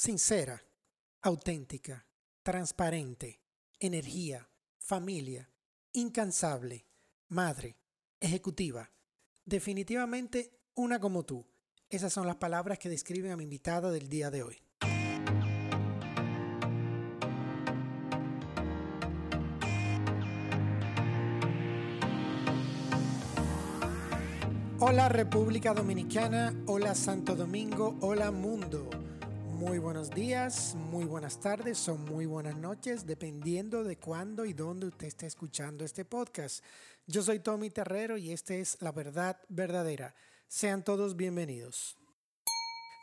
Sincera, auténtica, transparente, energía, familia, incansable, madre, ejecutiva. Definitivamente una como tú. Esas son las palabras que describen a mi invitada del día de hoy. Hola República Dominicana, hola Santo Domingo, hola mundo. Muy buenos días, muy buenas tardes o muy buenas noches, dependiendo de cuándo y dónde usted esté escuchando este podcast. Yo soy Tommy Terrero y esta es La Verdad Verdadera. Sean todos bienvenidos.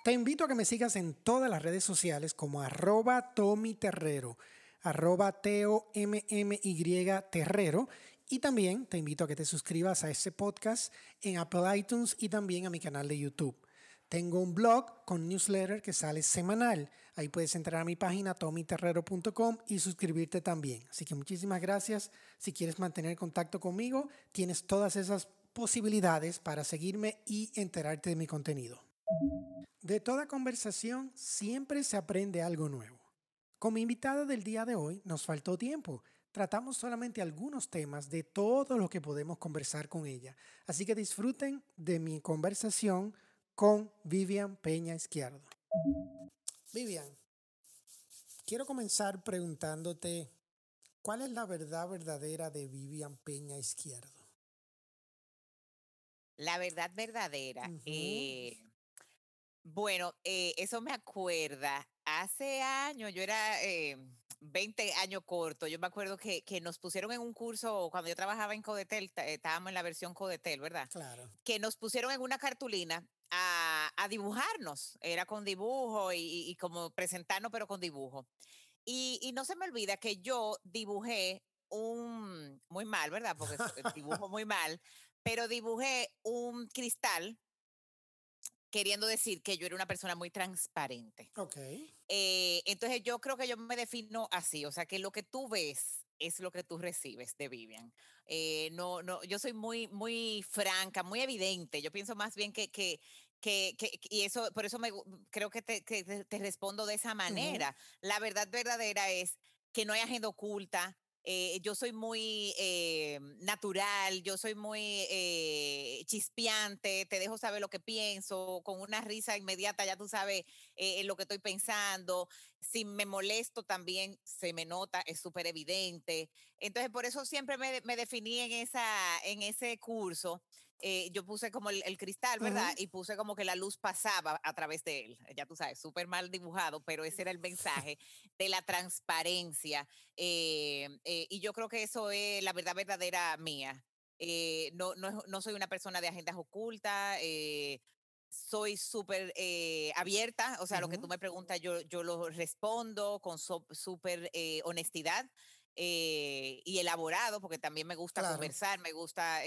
Te invito a que me sigas en todas las redes sociales como arroba Tommy Terrero, arroba T-O-M-M-Y Terrero y también te invito a que te suscribas a este podcast en Apple iTunes y también a mi canal de YouTube. Tengo un blog con newsletter que sale semanal. Ahí puedes entrar a mi página tomiterrero.com y suscribirte también. Así que muchísimas gracias. Si quieres mantener contacto conmigo, tienes todas esas posibilidades para seguirme y enterarte de mi contenido. De toda conversación siempre se aprende algo nuevo. Con mi invitada del día de hoy nos faltó tiempo. Tratamos solamente algunos temas de todo lo que podemos conversar con ella. Así que disfruten de mi conversación con Vivian Peña Izquierdo. Vivian, quiero comenzar preguntándote, ¿cuál es la verdad verdadera de Vivian Peña Izquierdo? La verdad verdadera. eh, bueno, eh, eso me acuerda. Hace años, yo era eh, 20 años corto, yo me acuerdo que, que, nos pusieron en un curso, cuando yo trabajaba en Codetel, estábamos en la versión Codetel, ¿verdad? Claro. Que nos pusieron en una cartulina a, a dibujarnos, era con dibujo y, y, como presentarnos, pero con dibujo. Y, y, no se me olvida que yo dibujé un, muy mal, ¿verdad? Porque dibujo muy mal, pero dibujé un cristal queriendo decir que yo era una persona muy transparente. Ok. Eh, entonces yo creo que yo me defino así, o sea, que lo que tú ves es lo que tú recibes de Vivian. Eh, no, no, yo soy muy, muy franca, muy evidente. Yo pienso más bien que, que, que, que y eso, por eso me, creo que te, que te respondo de esa manera. Uh -huh. La verdad verdadera es que no hay agenda oculta, eh, yo soy muy eh, natural, yo soy muy eh, chispeante, te dejo saber lo que pienso, con una risa inmediata ya tú sabes eh, lo que estoy pensando, si me molesto también se me nota, es súper evidente. Entonces por eso siempre me, me, definí en, esa, en ese curso, eh, yo puse como el, el cristal, ¿verdad? Uh -huh. Y puse como que la luz pasaba a través de él, ya tú sabes, súper mal dibujado, pero ese era el mensaje de la transparencia. Eh, eh, y yo creo que eso es la verdad verdadera mía. Eh, no, no, no, soy una persona de agendas ocultas, eh, soy súper eh, abierta, o sea, uh -huh. lo que tú me preguntas, yo, yo lo respondo con súper so, honestidad y elaborado, porque también me gusta claro. conversar, me gusta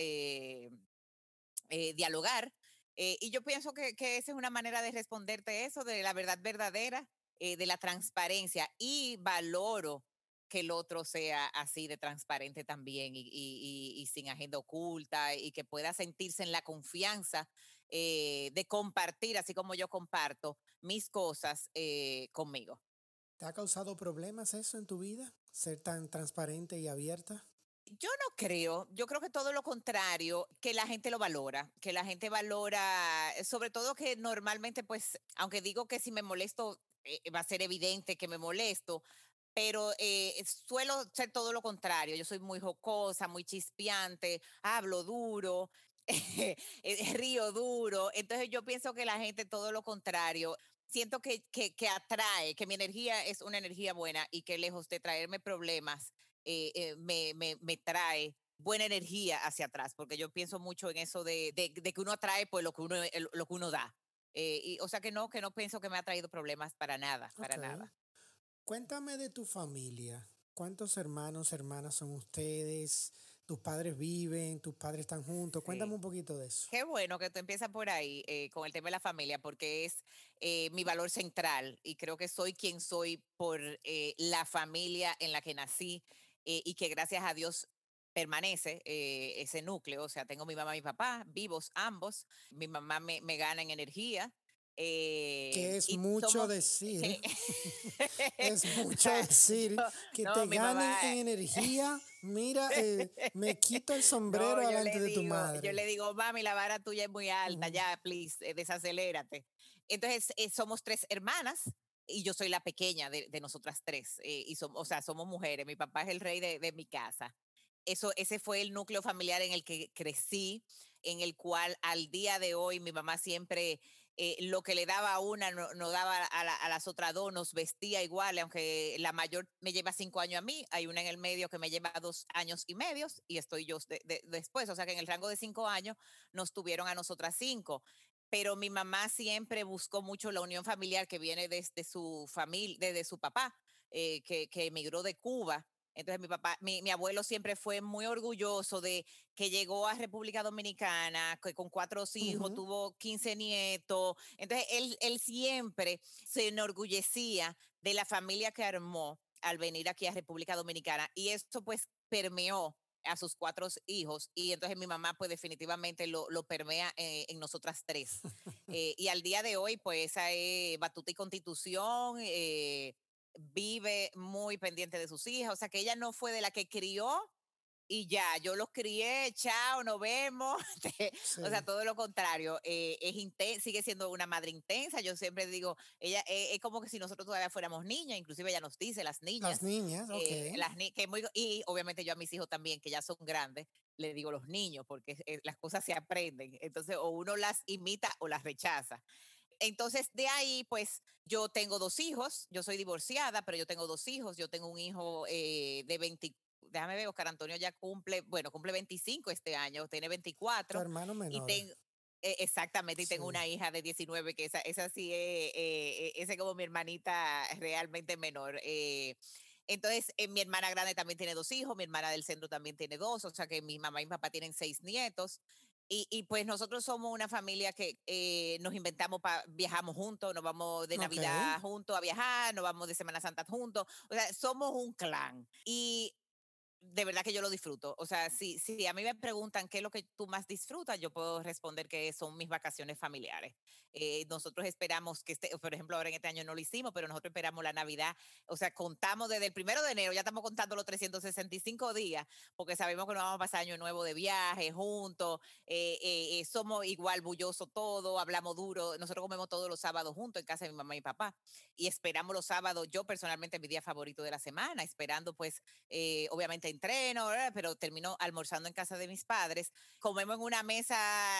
dialogar. y yo pienso que, que, esa es una manera de responderte eso, de la verdad verdadera, de la transparencia, y valoro que el otro sea así de transparente también y, sin agenda oculta y que pueda sentirse en la confianza eh, de compartir, así como yo comparto mis cosas eh, conmigo. ¿Te ha causado problemas eso en tu vida? Ser tan transparente y abierta. Yo no creo, yo creo que todo lo contrario, que la gente lo valora, que la gente valora, sobre todo que normalmente, pues, aunque digo que si me molesto, eh, va a ser evidente que me molesto, pero eh, suelo ser todo lo contrario. Yo soy muy jocosa, muy chispeante, hablo duro, eh, río duro. Entonces yo pienso que la gente todo lo contrario. Siento que, que, que, atrae, que mi energía es una energía buena y que lejos de traerme problemas, eh, me, me, me trae buena energía hacia atrás, porque yo pienso mucho en eso de, de, de que uno atrae pues lo que uno, lo que uno da. y, o sea que no, que no pienso que me ha traído problemas para nada, para okay. nada. Cuéntame de tu familia. ¿Cuántos hermanos, hermanas son ustedes? ¿Tus padres viven? ¿Tus padres están juntos? Cuéntame sí. un poquito de eso. Qué bueno que tú empiezas por ahí eh, con el tema de la familia, porque es eh, mi valor central y creo que soy quien soy por eh, la familia en la que nací eh, y que gracias a Dios permanece eh, ese núcleo. O sea, tengo mi mamá y mi papá vivos ambos. Mi mamá me, me gana en energía, Eh, que es mucho decir. es mucho decir que te ganen en energía. Mira, eh, me quito el sombrero delante de tu madre. Yo le digo, mami, la vara tuya es muy alta, ya, please, eh, desacelérate. Entonces, somos tres hermanas y yo soy la pequeña de, nosotras tres. y somos, o sea, somos mujeres. Mi papá es el rey de, de mi casa. Eso, ese fue el núcleo familiar en el que crecí, en el cual al día de hoy mi mamá siempre eh, lo que le daba a una no, daba a, las otras dos, nos vestía igual, aunque la mayor me lleva cinco años a mí, hay una en el medio que me lleva dos años y medios y estoy yo después, o sea que en el rango de cinco años nos tuvieron a nosotras cinco. Pero mi mamá siempre buscó mucho la unión familiar que viene desde su familia, desde su papá, eh, que, que emigró de Cuba entonces mi papá, mi, abuelo siempre fue muy orgulloso de que llegó a República Dominicana, que con cuatro hijos, tuvo 15 nietos. Entonces él, él siempre se enorgullecía de la familia que armó al venir aquí a República Dominicana. Y esto pues permeó a sus cuatro hijos y entonces mi mamá pues definitivamente lo, lo permea eh, en nosotras tres. Eh, y al día de hoy pues esa es batuta y constitución, eh, vive muy pendiente de sus hijas, o sea que ella no fue de la que crió y ya, yo los crié, chao, nos vemos. O sea, todo lo contrario, eh, es sigue siendo una madre intensa. Yo siempre digo, ella eh, es como que si nosotros todavía fuéramos niñas, inclusive ella nos dice, las niñas. Las niñas, eh, las que muy, y obviamente yo a mis hijos también, que ya son grandes, le digo los niños, porque las cosas se aprenden. Entonces, o uno las imita o las rechaza entonces de ahí, pues yo tengo dos hijos, yo soy divorciada, pero yo tengo dos hijos, yo tengo un hijo eh, de 20, déjame ver, Oscar Antonio ya cumple, bueno, cumple 25 este año, tiene 24. Tu hermano menor. Y e, exactamente, y tengo una hija de 19, que esa, esa sí es, eh, esa es como mi hermanita realmente menor. Eh, entonces, mi hermana grande también tiene dos hijos, mi hermana del centro también tiene dos, o sea que mi mamá y mi papá tienen seis nietos. Y, pues nosotros somos una familia que eh, nos inventamos, para viajamos juntos, nos vamos de Navidad juntos a viajar, nos vamos de Semana Santa juntos, o sea, somos un clan. Y de verdad que yo lo disfruto. O sea, si, si a mí me preguntan qué es lo que tú más disfrutas, yo puedo responder que son mis vacaciones familiares. Eh, nosotros esperamos que este, por ejemplo, ahora en este año no lo hicimos, pero nosotros esperamos la Navidad. O sea, contamos desde el primero de enero, ya estamos contando los 365 días, porque sabemos que nos vamos a pasar año nuevo de viaje juntos. Eh, eh, somos igual bullosos todo, hablamos duro. Nosotros comemos todos los sábados juntos en casa de mi mamá y papá. Y esperamos los sábados, yo personalmente mi día favorito de la semana, esperando pues, obviamente, entreno, pero termino almorzando en casa de mis padres. Comemos en una mesa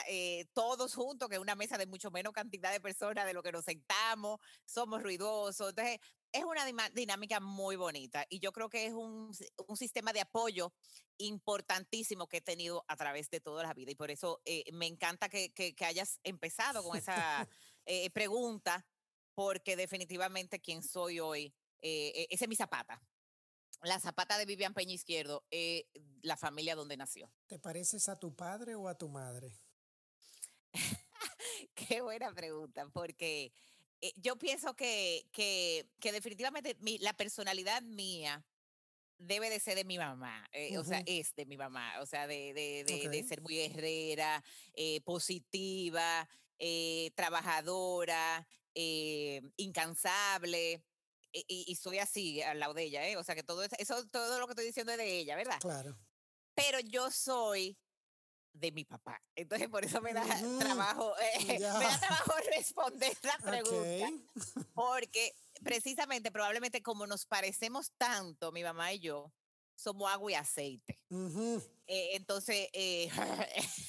eh, todos juntos, que es una mesa de mucho menos cantidad de personas de lo que nos sentamos, somos ruidosos. Entonces, es una dinámica muy bonita y yo creo que es un, un, sistema de apoyo importantísimo que he tenido a través de toda la vida y por eso eh, me encanta que, que, hayas empezado con esa eh, pregunta porque definitivamente quien soy hoy, ese es mi zapata la zapata de Vivian Peña Izquierdo es la familia donde nació. ¿Te pareces a tu padre o a tu madre? Qué buena pregunta, porque eh, yo pienso que, que, que definitivamente la personalidad mía debe de ser de mi mamá, eh, o sea, es de mi mamá, o sea, de, de, de, ser muy herrera, eh, positiva, trabajadora, incansable y, soy así al lado de ella, ¿eh? O sea que todo eso, todo lo que estoy diciendo es de ella, ¿verdad? Claro. Pero yo soy de mi papá. Entonces por eso me da trabajo, eh, me da trabajo responder la pregunta. Porque precisamente, probablemente como nos parecemos tanto, mi mamá y yo, somos agua y aceite. Eh, entonces, eh,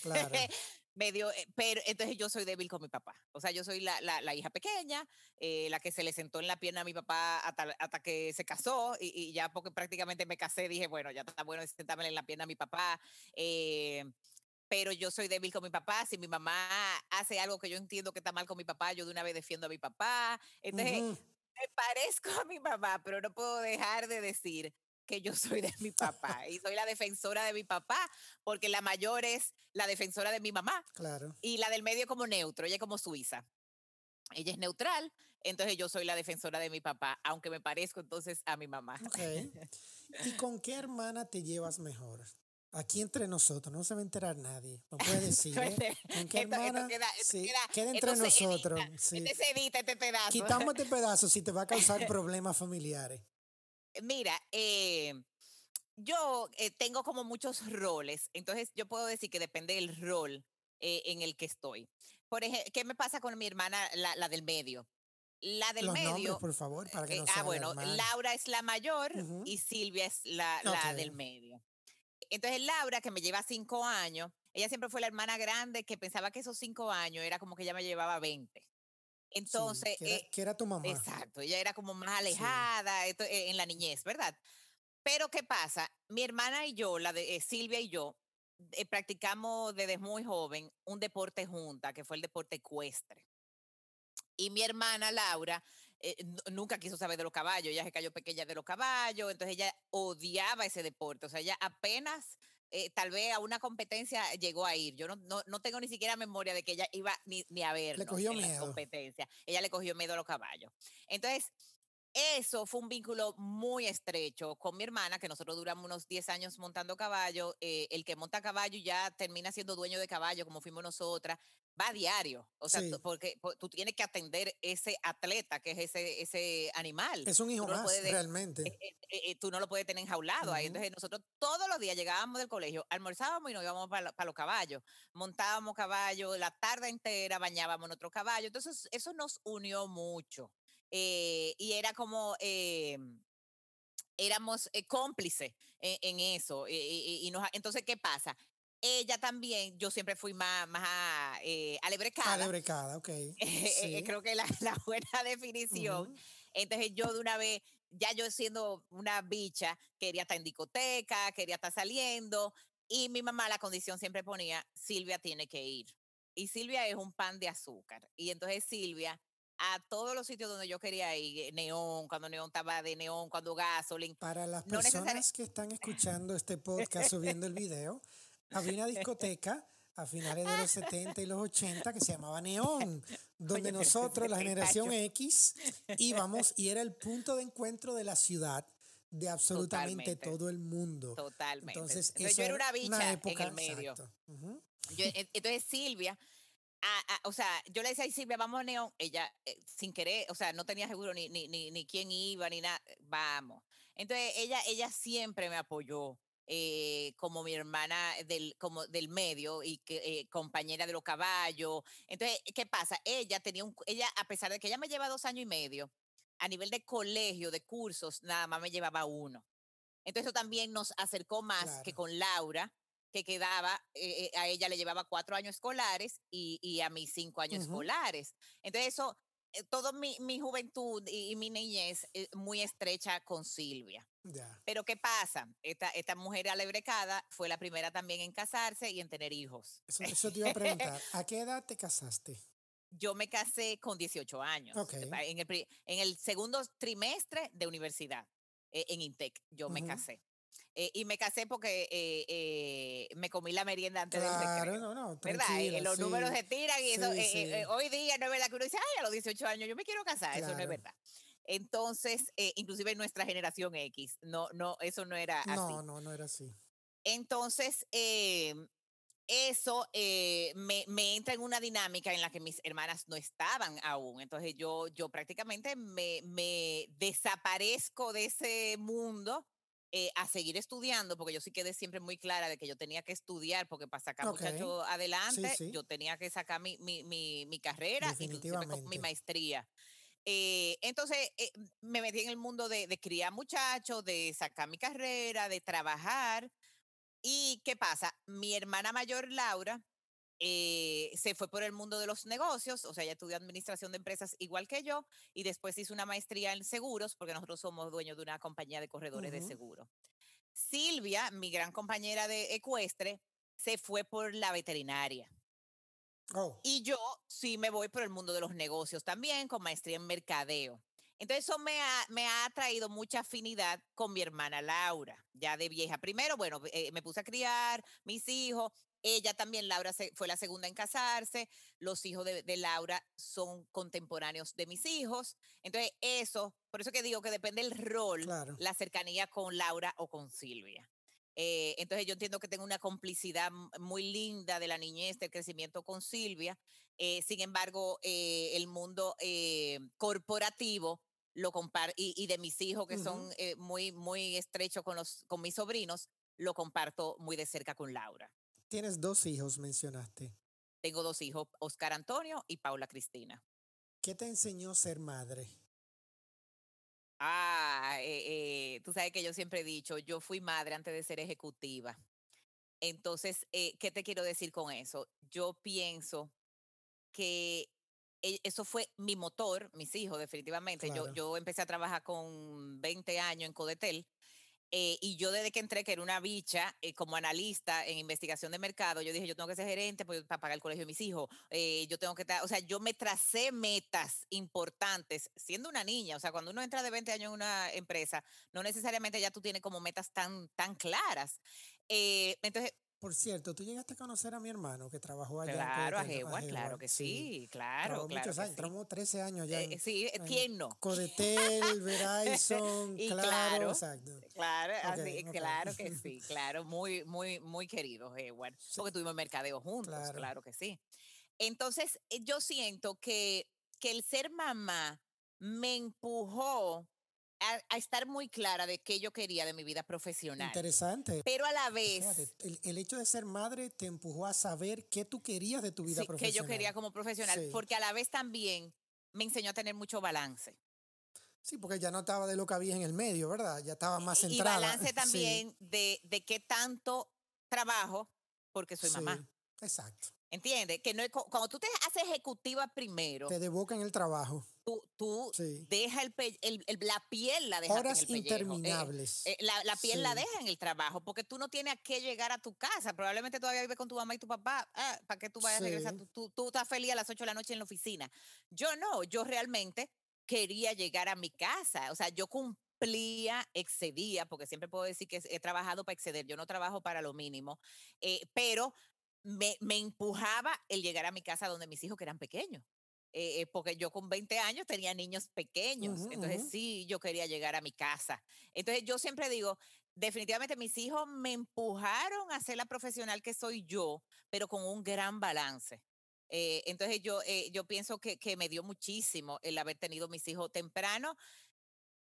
claro. medio, eh, pero entonces yo soy débil con mi papá. O sea, yo soy la, la, hija pequeña, eh, la que se le sentó en la pierna a mi papá hasta, hasta que se casó y, ya porque prácticamente me casé dije, bueno, ya está bueno sentarme en la pierna a mi papá. Eh, pero yo soy débil con mi papá. Si mi mamá hace algo que yo entiendo que está mal con mi papá, yo de una vez defiendo a mi papá. Entonces, me parezco a mi papá, pero no puedo dejar de decir que yo soy de mi papá y soy la defensora de mi papá, porque la mayor es la defensora de mi mamá. Claro. Y la del medio como neutro, ella como suiza. Ella es neutral, entonces yo soy la defensora de mi papá, aunque me parezco entonces a mi mamá. ¿Y con qué hermana te llevas mejor? Aquí entre nosotros, no se va a enterar nadie. No puede decir, ¿eh? ¿Con qué hermana? queda, sí, queda, queda entre nosotros. Edita, sí. este se edita este pedazo. Quitamos este pedazo si te va a causar problemas familiares. Mira, eh, yo eh, tengo como muchos roles, entonces yo puedo decir que depende del rol eh, en el que estoy. Por ejemplo, ¿qué me pasa con mi hermana, la, la del medio? La del Los medio. nombres, por favor, para que no eh, se ah, bueno, mal. Laura es la mayor y Silvia es la, del medio. Entonces Laura, que me lleva cinco años, ella siempre fue la hermana grande que pensaba que esos cinco años era como que ella me llevaba 20. Sí, Entonces, que, era, eh, que era tu mamá. exacto, ella era como más alejada esto, eh, en la niñez, ¿verdad? Pero ¿qué pasa? Mi hermana y yo, la de eh, Silvia y yo, practicamos desde muy joven un deporte junta, que fue el deporte ecuestre. Y mi hermana Laura eh, nu- nunca quiso saber de los caballos, ella se cayó pequeña de los caballos, entonces ella odiaba ese deporte, o sea, ella apenas, eh, tal vez a una competencia llegó a ir, yo no, no, no tengo ni siquiera memoria de que ella iba ni, ni a ver cogió en las miedo. competencias, ella le cogió miedo a los caballos. Entonces, eso fue un vínculo muy estrecho con mi hermana, que nosotros duramos unos 10 años montando caballo. eh, el que monta caballo ya termina siendo dueño de caballo, como fuimos nosotras, va a diario. O sea, Sí. porque po- tú tienes que atender ese atleta, que es ese, ese animal. Es un hijo no más, realmente. eh, eh, eh, tú no lo puedes tener enjaulado ahí. Ujú. Entonces, nosotros todos los días llegábamos del colegio, almorzábamos y nos íbamos para los caballos. Montábamos caballo la tarde entera, bañábamos nuestro caballo. Entonces, eso nos unió mucho. Eh, y era como, eh, éramos eh, cómplices en, en eso. y nos, entonces, ¿qué pasa? Ella también, yo siempre fui más, más eh, alebrecada. Alebrecada, ok. Eh, Sí. creo que la, la buena definición. Ujú. Entonces yo de una vez, ya yo siendo una bicha, quería estar en discoteca, quería estar saliendo, y mi mamá la condición siempre ponía, Silvia tiene que ir. Y Silvia es un pan de azúcar. Y entonces Silvia, a todos los sitios donde yo quería ir, eh, Neón, cuando Neón estaba de Neón, cuando Gasolin, Para las no personas que están escuchando este podcast o viendo el video, había una discoteca a finales de los 70 y los 80 que se llamaba Neón, donde Oye, nosotros, la 70 generación. X, íbamos y era el punto de encuentro de la ciudad de absolutamente Totalmente. todo el mundo. totalmente. Entonces, Entonces, eso yo era una bicha época, en el medio. exacto. Ujú. Yo, en- entonces Silvia, a- a- o sea, yo le decía a Silvia, vamos a Neón, ella eh, sin querer, o sea, no tenía seguro ni, ni, ni, ni quién iba, ni nada, vamos. Entonces ella, ella siempre me apoyó. eh, como mi hermana del, como del medio y que, eh, compañera de los caballos. Entonces, ¿qué pasa? Ella tenía un, ella, a pesar de que ella me lleva dos años y medio, a nivel de colegio, de cursos, nada más me llevaba uno. Entonces, eso también nos acercó más que Claro. con Laura, que quedaba, eh, eh, a ella le llevaba cuatro años escolares y, y a mí cinco años escolares. Entonces, eso, eh, toda mi, mi juventud y, y mi niñez eh, muy estrecha con Silvia. Pero ¿qué pasa? Esta, esta mujer alebrecada fue la primera también en casarse y en tener hijos. Eso, eso te iba a preguntar. ¿A qué edad te casaste? Yo me casé con 18 años, eh, pa- en, el, en el segundo trimestre de universidad, en Intec, yo me casé. Eh, y me casé porque eh, eh, me comí la merienda antes del Claro, recreo. no, no, ¿Verdad? Eh, los sí. números se tiran y eso, sí, eh, eh, eh, sí. hoy día no es verdad que uno dice, ay, a los 18 años yo me quiero casar, eso no es Claro. verdad. Entonces, inclusive nuestra generación X, no, no, eso no era así. No, no, no era así. Entonces, eso eh, me, me entra en una dinámica en la que mis hermanas no estaban aún. Entonces, yo, yo prácticamente me, me desaparezco de ese mundo eh, a seguir estudiando, porque yo sí quedé siempre muy clara de que yo tenía que estudiar, porque para sacar Ok. muchachos adelante, sí. yo tenía que sacar mi, mi, mi, mi carrera, con mi maestría. Eh, entonces eh, me metí en el mundo de, de criar muchachos, de sacar mi carrera, de trabajar. ¿Y qué pasa? Mi hermana mayor, Laura, eh, se fue por el mundo de los negocios, o sea, ella estudió administración de empresas igual que yo, y después hizo una maestría en seguros, porque nosotros somos dueños de una compañía de corredores de Ujú. seguros. Silvia, mi gran compañera de ecuestre, se fue por la veterinaria. Oh, Y yo sí me voy por el mundo de los negocios también, con maestría en mercadeo. Entonces eso me ha, me ha traído mucha afinidad con mi hermana Laura, ya de vieja. Primero, bueno, eh, me puse a criar mis hijos. Ella también, Laura, fue la segunda en casarse. Los hijos de, de Laura son contemporáneos de mis hijos. Entonces eso, por eso que digo que depende del rol, claro. la cercanía con Laura o con Silvia. Eh, entonces yo entiendo que tengo una complicidad muy linda de la niñez, del crecimiento con Silvia. Eh, sin embargo, eh, el mundo corporativo lo compar y, y, de mis hijos que son muy, muy estrechos con, los, con mis sobrinos, lo comparto muy de cerca con Laura. Tienes dos hijos, mencionaste. Tengo dos hijos, Oscar Antonio y Paula Cristina. ¿Qué te enseñó ser madre? Ah, eh, eh, tú sabes que yo siempre he dicho, yo fui madre antes de ser ejecutiva. Entonces, eh, ¿qué te quiero decir con eso? Yo pienso que eso fue mi motor, mis hijos, definitivamente. Yo, yo empecé a trabajar con 20 años en Codetel eh, y yo desde que entré, que era una bicha, eh, como analista en investigación de mercado, yo dije, yo tengo que ser gerente pues, para pagar el colegio de mis hijos. Eh, yo tengo que estar, o sea, yo me tracé metas importantes siendo una niña. O sea, cuando uno entra de 20 años en una empresa, no necesariamente ya tú tienes como metas tan, tan claras. entonces, por cierto, tú llegaste a conocer a mi hermano que trabajó allá. Claro, a claro que sí, claro. claro muchos años, sí. 13 años ya. Eh, sí, tierno. Codetel, Verizon, claro, claro, exacto. Claro, así, claro que sí, claro, muy, muy, muy querido, Edward. Porque tuvimos mercadeo juntos, claro. que sí. Entonces, eh, yo siento que, que el ser mamá me empujó a, estar muy clara de qué yo quería de mi vida profesional. Interesante. Pero a la vez... el, hecho de ser madre te empujó a saber qué tú querías de tu vida sí, profesional. Que yo quería como profesional, porque a la vez también me enseñó a tener mucho balance. Sí, porque ya no estaba de lo que había en el medio, ¿verdad? Ya estaba más centrada. Y balance también de, de qué tanto trabajo, porque soy mamá. Exacto. ¿Entiendes? Que no cuando tú te haces ejecutiva primero. Te en el trabajo. Tú, tú deja el, el, la piel la dejas Horas en el eh, interminables. Eh, la, la, piel la deja en el trabajo porque tú no tienes a qué llegar a tu casa. Probablemente todavía vives con tu mamá y tu papá. Ah, ¿Para qué tú vayas a regresar? Tú, tú, estás feliz a las 8 de la noche en la oficina. Yo no, yo realmente quería llegar a mi casa. O sea, yo cumplía, excedía, porque siempre puedo decir que he trabajado para exceder, yo no trabajo para lo mínimo, eh, pero me, me, empujaba el llegar a mi casa donde mis hijos que eran pequeños. Eh, eh, porque yo con 20 años tenía niños pequeños, entonces sí, yo quería llegar a mi casa. Entonces yo siempre digo, definitivamente mis hijos me empujaron a ser la profesional que soy yo, pero con un gran balance. Eh, entonces yo, yo pienso que, que, me dio muchísimo el haber tenido mis hijos temprano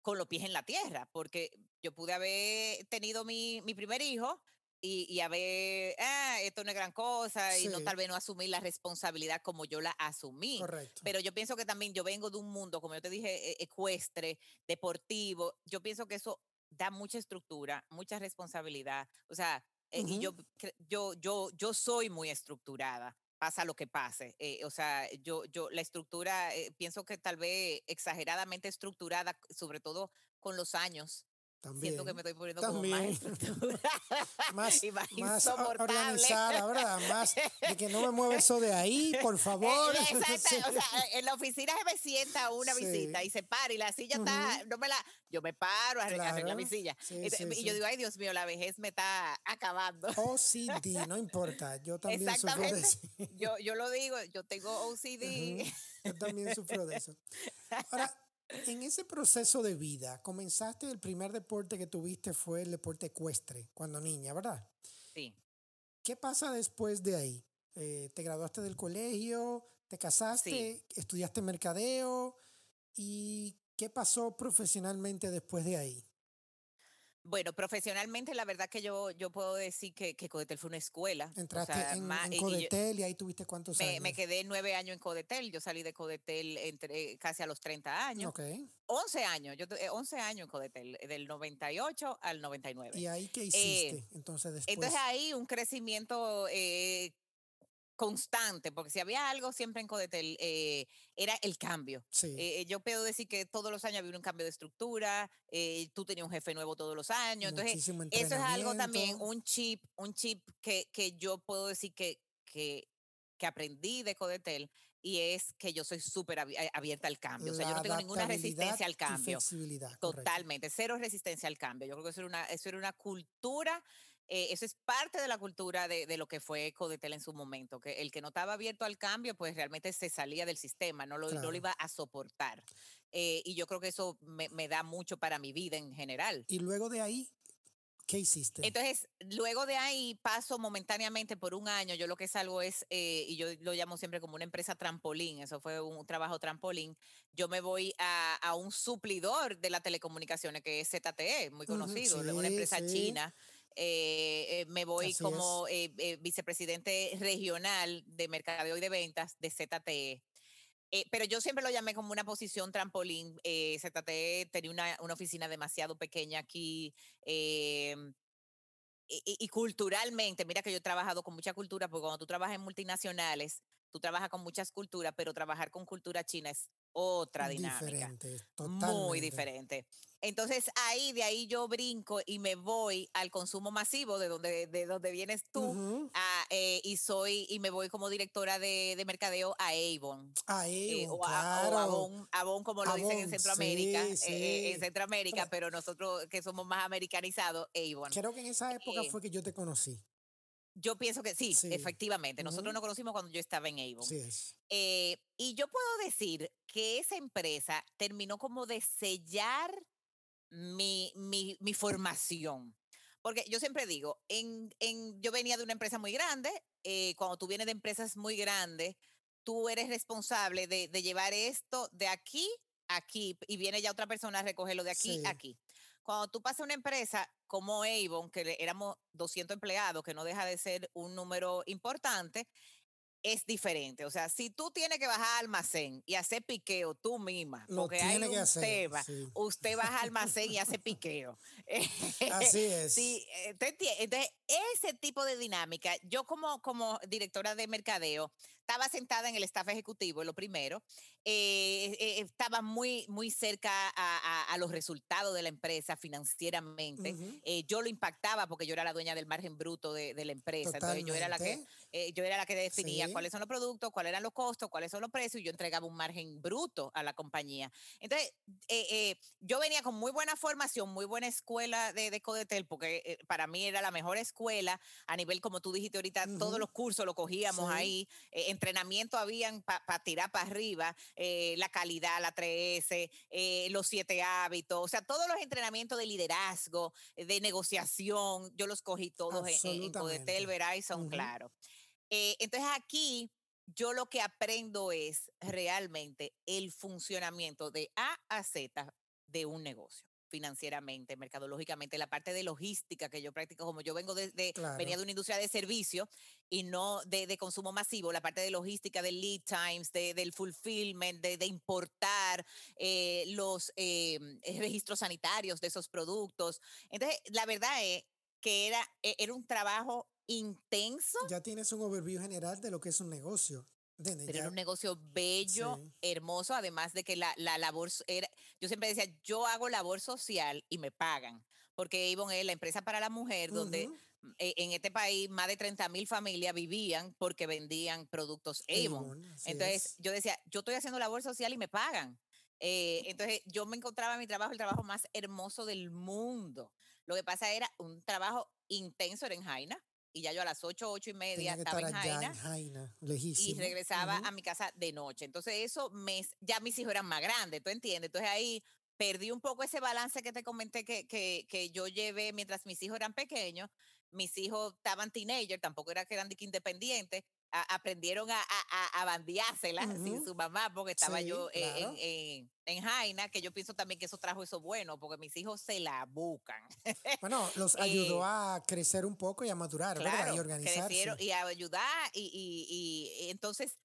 con los pies en la tierra, porque yo pude haber tenido mi, mi primer hijo y, y, a ver, ah, esto no es gran cosa y no tal vez no asumir la responsabilidad como yo la asumí. Correcto. Pero yo pienso que también yo vengo de un mundo, como yo te dije, e, ecuestre, deportivo. Yo pienso que eso da mucha estructura, mucha responsabilidad. O sea, eh, y yo, yo, yo, yo soy muy estructurada pasa lo que pase. Eh, o sea, yo, yo, la estructura, eh, pienso que tal vez exageradamente estructurada, sobre todo con los años, también, Siento que me estoy poniendo como más más, y más, más organizada, ¿verdad? Más de que no me mueve eso de ahí, por favor. Exacto. O sea, en la oficina se me sienta una visita y se para y la silla está, no me la, yo me paro a arreglar mi silla. y, yo digo, ay Dios mío, la vejez me está acabando. OCD, no importa, yo también sufro de eso. Yo, yo lo digo, yo tengo OCD. Yo también sufro de eso. Ahora, en ese proceso de vida, comenzaste, el primer deporte que tuviste fue el deporte ecuestre, cuando niña, ¿verdad? Sí. ¿Qué pasa después de ahí? Eh, ¿Te graduaste del colegio? ¿Te casaste? ¿Estudiaste mercadeo? ¿Y qué pasó profesionalmente después de ahí? Bueno, profesionalmente la verdad que yo, yo puedo decir que, que Codetel fue una escuela. Entraste en, Codetel y, ahí tuviste cuántos me, años. Me quedé nueve años en Codetel, yo salí de Codetel entre, casi a los 30 años. Ok. 11 años, yo 11 eh, años en Codetel, del 98 al 99. ¿Y ahí qué hiciste eh, entonces después? Entonces ahí un crecimiento eh, constante, porque si había algo siempre en Codetel, eh, era el cambio. Eh, yo puedo decir que todos los años había un cambio de estructura, eh, tú tenías un jefe nuevo todos los años, entonces eso es algo también, un chip, un chip que, que yo puedo decir que, que, que aprendí de Codetel y es que yo soy súper abierta al cambio. o sea, yo no tengo ninguna resistencia al cambio. Totalmente, cero resistencia al cambio. Yo creo que eso era una, eso era una cultura eh, eso es parte de la cultura de, de, lo que fue Codetel en su momento, que el que no estaba abierto al cambio, pues realmente se salía del sistema, no lo, no lo iba a soportar. Eh, y yo creo que eso me, me, da mucho para mi vida en general. Y luego de ahí, ¿Qué hiciste? Entonces, luego de ahí paso momentáneamente por un año. Yo lo que salgo es, eh, y yo lo llamo siempre como una empresa trampolín, eso fue un trabajo trampolín. Yo me voy a, a un suplidor de las telecomunicaciones que es ZTE, muy conocido, una empresa china. Eh, eh, me voy como vicepresidente regional de mercadeo y de ventas de ZTE. pero yo siempre lo llamé como una posición trampolín. ZTE tenía una, una, oficina demasiado pequeña aquí. Y, y, culturalmente, mira que yo he trabajado con mucha cultura, porque cuando tú trabajas en multinacionales, tú trabajas con muchas culturas, pero trabajar con cultura china es otra dinámica. Diferente, Muy diferente. Entonces ahí, de ahí yo brinco y me voy al consumo masivo de donde, de donde vienes tú eh, y soy y me voy como directora de, mercadeo a Avon. A eh, Avon, claro. Avon, como lo dicen en Centroamérica, eh, en Centroamérica, pero nosotros que somos más americanizados, Avon. Creo que en esa época fue que yo te conocí. Yo pienso que sí, efectivamente. Nosotros nos conocimos cuando yo estaba en Avon. Sí es. y yo puedo decir que esa empresa terminó como de sellar mi, mi, mi formación. Porque yo siempre digo, en, en, yo venía de una empresa muy grande, eh, cuando tú vienes de empresas muy grandes, tú eres responsable de, de, llevar esto de aquí a aquí y viene ya otra persona a recogerlo de aquí a aquí. Cuando tú pasas a una empresa como Avon, que éramos 200 empleados, que no deja de ser un número importante, es diferente. O sea, si tú tienes que bajar al almacén y hacer piqueo tú misma, porque hay un tema, usted baja al almacén y hace piqueo. Así es. Sí, eh, entonces, ese tipo de dinámica, yo como, como directora de mercadeo, estaba sentada en el staff ejecutivo, lo primero, eh, eh, estaba muy, muy cerca a, los resultados de la empresa financieramente. yo lo impactaba porque yo era la dueña del margen bruto de, la empresa. Entonces yo era la que, yo era la que definía cuáles son los productos, cuáles eran los costos, cuáles son los precios, y yo entregaba un margen bruto a la compañía. Entonces, eh, eh, yo venía con muy buena formación, muy buena escuela de, de Codetel, porque eh, para mí era la mejor escuela a nivel, como tú dijiste ahorita, todos los cursos los cogíamos ahí, entrenamiento habían para tirar para arriba, la calidad, la 3S, los siete hábitos, o sea, todos los entrenamientos de liderazgo, de negociación, yo los cogí todos en, en, Codetel, Verizon, claro. Eh, entonces aquí yo lo que aprendo es realmente el funcionamiento de A a Z de un negocio financieramente, mercadológicamente, la parte de logística que yo practico, como yo vengo de, venía de una industria de servicio y no de, consumo masivo, la parte de logística, de lead times, de, del fulfillment, de, importar eh, los eh, registros sanitarios de esos productos. Entonces, la verdad es que era, e, era un trabajo intenso. Ya tienes un overview general de lo que es un negocio. Pero era un negocio bello, hermoso, además de que la, la, labor era, yo siempre decía, yo hago labor social y me pagan, porque Avon es la empresa para la mujer, donde mm, e, en este país más de 30 mil familias vivían porque vendían productos Avon. entonces yo decía, yo estoy haciendo labor social y me pagan. Eh, entonces yo me encontraba en mi trabajo, el trabajo más hermoso del mundo. Lo que pasa era un trabajo intenso, era en Jaina, y ya yo a las ocho, ocho y media estaba en Jaina, y regresaba a mi casa de noche. Entonces eso, me, ya mis hijos eran más grandes, ¿tú entiendes? Entonces ahí perdí un poco ese balance que te comenté que, que, que yo llevé mientras mis hijos eran pequeños. Mis hijos estaban teenagers, tampoco era que eran independientes, aprendieron a, a, a bandeársela sin su mamá, porque estaba yo en, en, en, Jaina, que yo pienso también que eso trajo eso bueno, porque mis hijos se la buscan. Bueno, los ayudó eh, a crecer un poco y a madurar, ¿verdad? Y organizarse. Crecieron y a ayudar, y, y, y, entonces,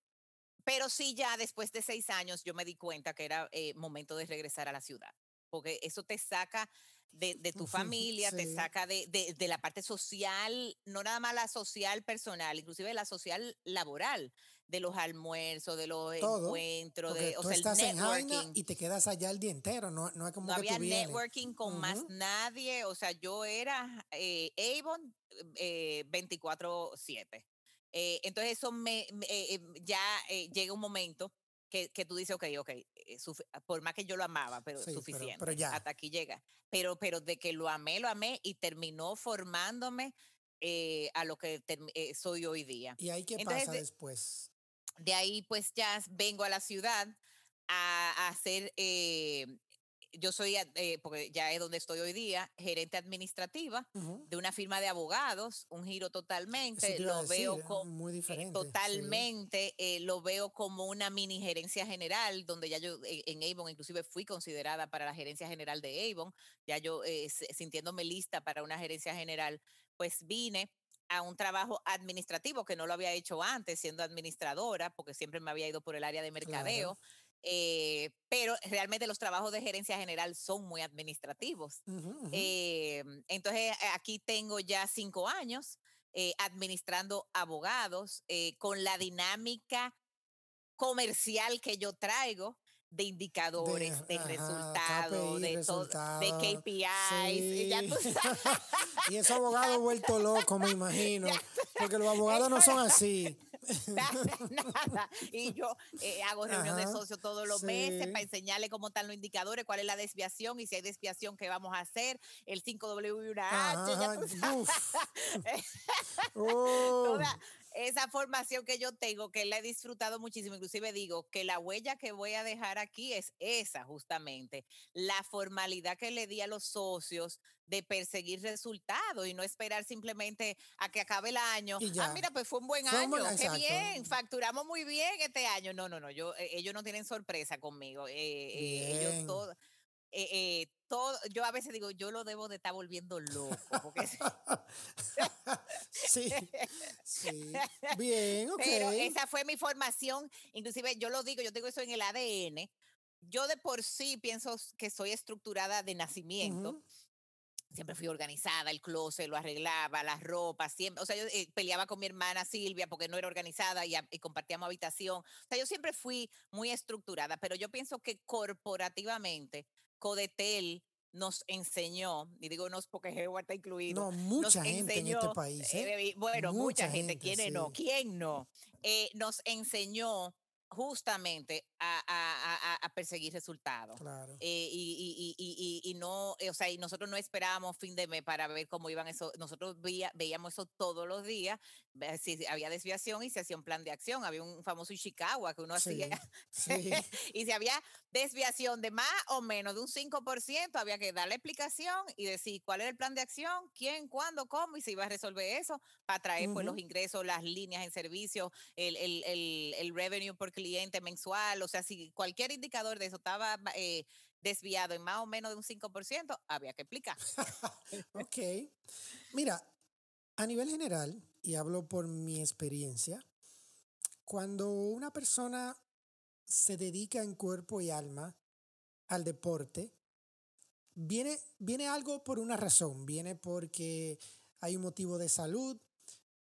pero sí ya después de seis años yo me di cuenta que era eh, momento de regresar a la ciudad, porque eso te saca de, tu familia, te saca de, de, la parte social, no nada más la social personal, inclusive la social laboral, de los almuerzos, de los encuentros, de, o sea, estás el networking. y te quedas allá el día entero, no, no es como no que había networking con más nadie, o sea, yo era eh, Avon eh, 24/7. Eh, entonces eso me, eh, ya llega un momento que, que, tú dices, ok, ok, eh, por más que yo lo amaba, pero suficiente. Pero, ya. Hasta aquí llega. Pero, pero de que lo amé, lo amé y terminó formándome eh, a lo que eh, soy hoy día. ¿Y ahí qué pasa después? De ahí pues ya vengo a la ciudad a, hacer, yo soy, porque ya es donde estoy hoy día, gerente administrativa de una firma de abogados, un giro totalmente, lo veo como muy diferente, totalmente, eh, lo veo como una mini gerencia general, donde ya yo eh, en Avon inclusive fui considerada para la gerencia general de Avon, ya yo eh, sintiéndome lista para una gerencia general, pues vine a un trabajo administrativo que no lo había hecho antes siendo administradora, porque siempre me había ido por el área de mercadeo. Eh, pero realmente los trabajos de gerencia general son muy administrativos. Eh, entonces, eh, aquí tengo ya cinco años administrando abogados con la dinámica comercial que yo traigo de indicadores, de, resultados, de, de KPIs. y esos abogados vuelto locos, me imagino. Porque los abogados no son así. nada, Y yo eh, hago reunión de socios todos los meses para enseñarle cómo están los indicadores, cuál es la desviación y si hay desviación, qué vamos a hacer. El 5W y una H. Toda, esa formación que yo tengo, que la he disfrutado muchísimo, inclusive digo que la huella que voy a dejar aquí es esa justamente, la formalidad que le di a los socios de perseguir resultados y no esperar simplemente a que acabe el año. Ah, mira, pues fue un buen año, qué bien, facturamos muy bien este año. No, no, no, yo, e, ellos no tienen sorpresa conmigo. Eh, eh, ellos todos eh, eh, todo, yo a veces digo, yo lo debo de estar volviendo loco. sí, sí. Bien, ok. Pero esa fue mi formación. Inclusive yo lo digo, yo tengo eso en el ADN. Yo de por sí pienso que soy estructurada de nacimiento. Siempre fui organizada, el closet lo arreglaba, las ropas, siempre, o sea, yo eh, peleaba con mi hermana Silvia porque no era organizada y, y, compartíamos habitación. O sea, yo siempre fui muy estructurada, pero yo pienso que corporativamente Codetel nos enseñó, y digo no porque Jehová está incluido. No, mucha gente en este país. ¿eh? Eh, bueno, mucha, gente, ¿quién no? ¿Quién no? Eh, nos enseñó justamente a, perseguir resultados. Eh, y, no, eh, o sea, y nosotros no esperábamos fin de mes para ver cómo iban eso. Nosotros veíamos eso todos los días, si había desviación y se hacía un plan de acción. Había un famoso Ishikawa que uno hacía. y si había desviación de más o menos de un 5%, había que dar la explicación y decir cuál era el plan de acción, quién, cuándo, cómo y se iba a resolver eso para traer pues, los ingresos, las líneas en servicio, el, el, el, el revenue por cliente mensual, o sea, si cualquier indicador de eso estaba eh, desviado en más o menos de un 5%, había que explicar. ok. Mira, a nivel general, y hablo por mi experiencia, cuando una persona se dedica en cuerpo y alma al deporte, viene, viene algo por una razón, viene porque hay un motivo de salud,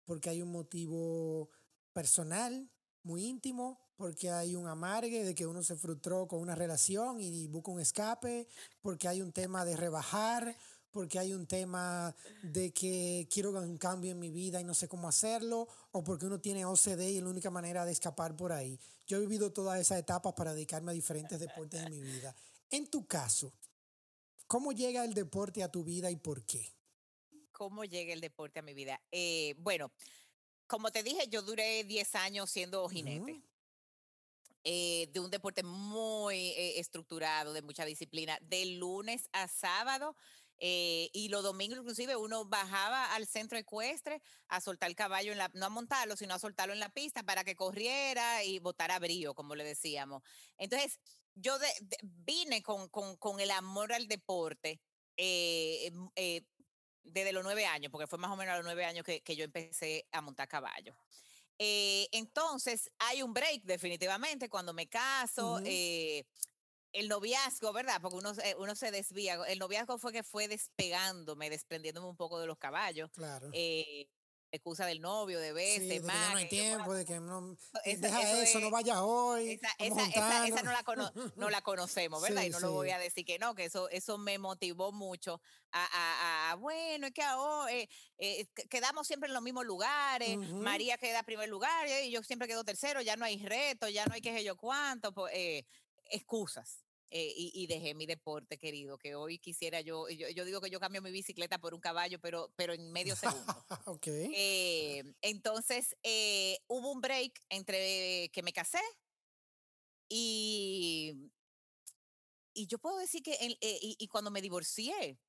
porque hay un motivo personal, muy íntimo, porque hay un amargue de que uno se frustró con una relación y busca un escape, porque hay un tema de rebajar, porque hay un tema de que quiero un cambio en mi vida y no sé cómo hacerlo, o porque uno tiene OCD y es la única manera de escapar por ahí. Yo he vivido todas esas etapas para dedicarme a diferentes deportes en mi vida. En tu caso, ¿cómo llega el deporte a tu vida y por qué? ¿Cómo llega el deporte a mi vida? Eh, bueno, como te dije, yo duré 10 años siendo jinete. Eh, de un deporte muy eh, estructurado, de mucha disciplina, de lunes a sábado. Eh, y los domingos inclusive uno bajaba al centro ecuestre a soltar el caballo, en la, no a montarlo, sino a soltarlo en la pista para que corriera y botara brío, como le decíamos. Entonces, yo vine con, con, con, el amor al deporte desde los nueve años, porque fue más o menos a los nueve años que, que yo empecé a montar caballo. Eh, entonces, hay un break definitivamente cuando me caso. Eh, el noviazgo, ¿verdad? Porque uno, uno se desvía. El noviazgo fue que fue despegándome, desprendiéndome un poco de los caballos. Claro. Eh, excusa del novio, de veces, sí, de más. Que no hay tiempo, de que no. deja eso, no vaya hoy. Esa, esa, esa, no, la no la conocemos, ¿verdad? y no lo voy a decir que no, que eso, eso me motivó mucho a, a, a bueno, es que ahora eh, eh, quedamos siempre en los mismos lugares. María queda primer lugar y yo siempre quedo tercero, ya no hay reto, ya no hay que sé yo cuánto, pues, eh, excusas. Eh, y, dejé mi deporte, querido, que hoy quisiera yo, yo, digo que yo cambio mi bicicleta por un caballo, pero, pero en medio segundo. okay. Eh, entonces, eh, hubo un break entre que me casé y, y yo puedo decir que y, y, cuando me divorcié,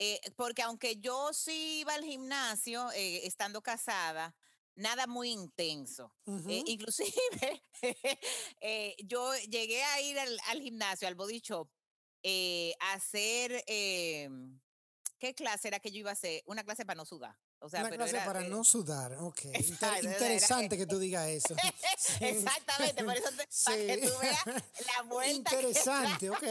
Eh, porque aunque yo sí iba al gimnasio eh, estando casada, nada muy intenso. Eh, inclusive, yo llegué a ir al, al gimnasio, al body shop, a hacer, em, ¿qué clase era que yo iba a hacer? Una clase para no sudar. O sea, una pero clase era, para eh, no sudar, ok. Era- interesante que tú digas eso. Sí. Exactamente, por eso te- para que tú veas la vuelta que. Interesante, ok.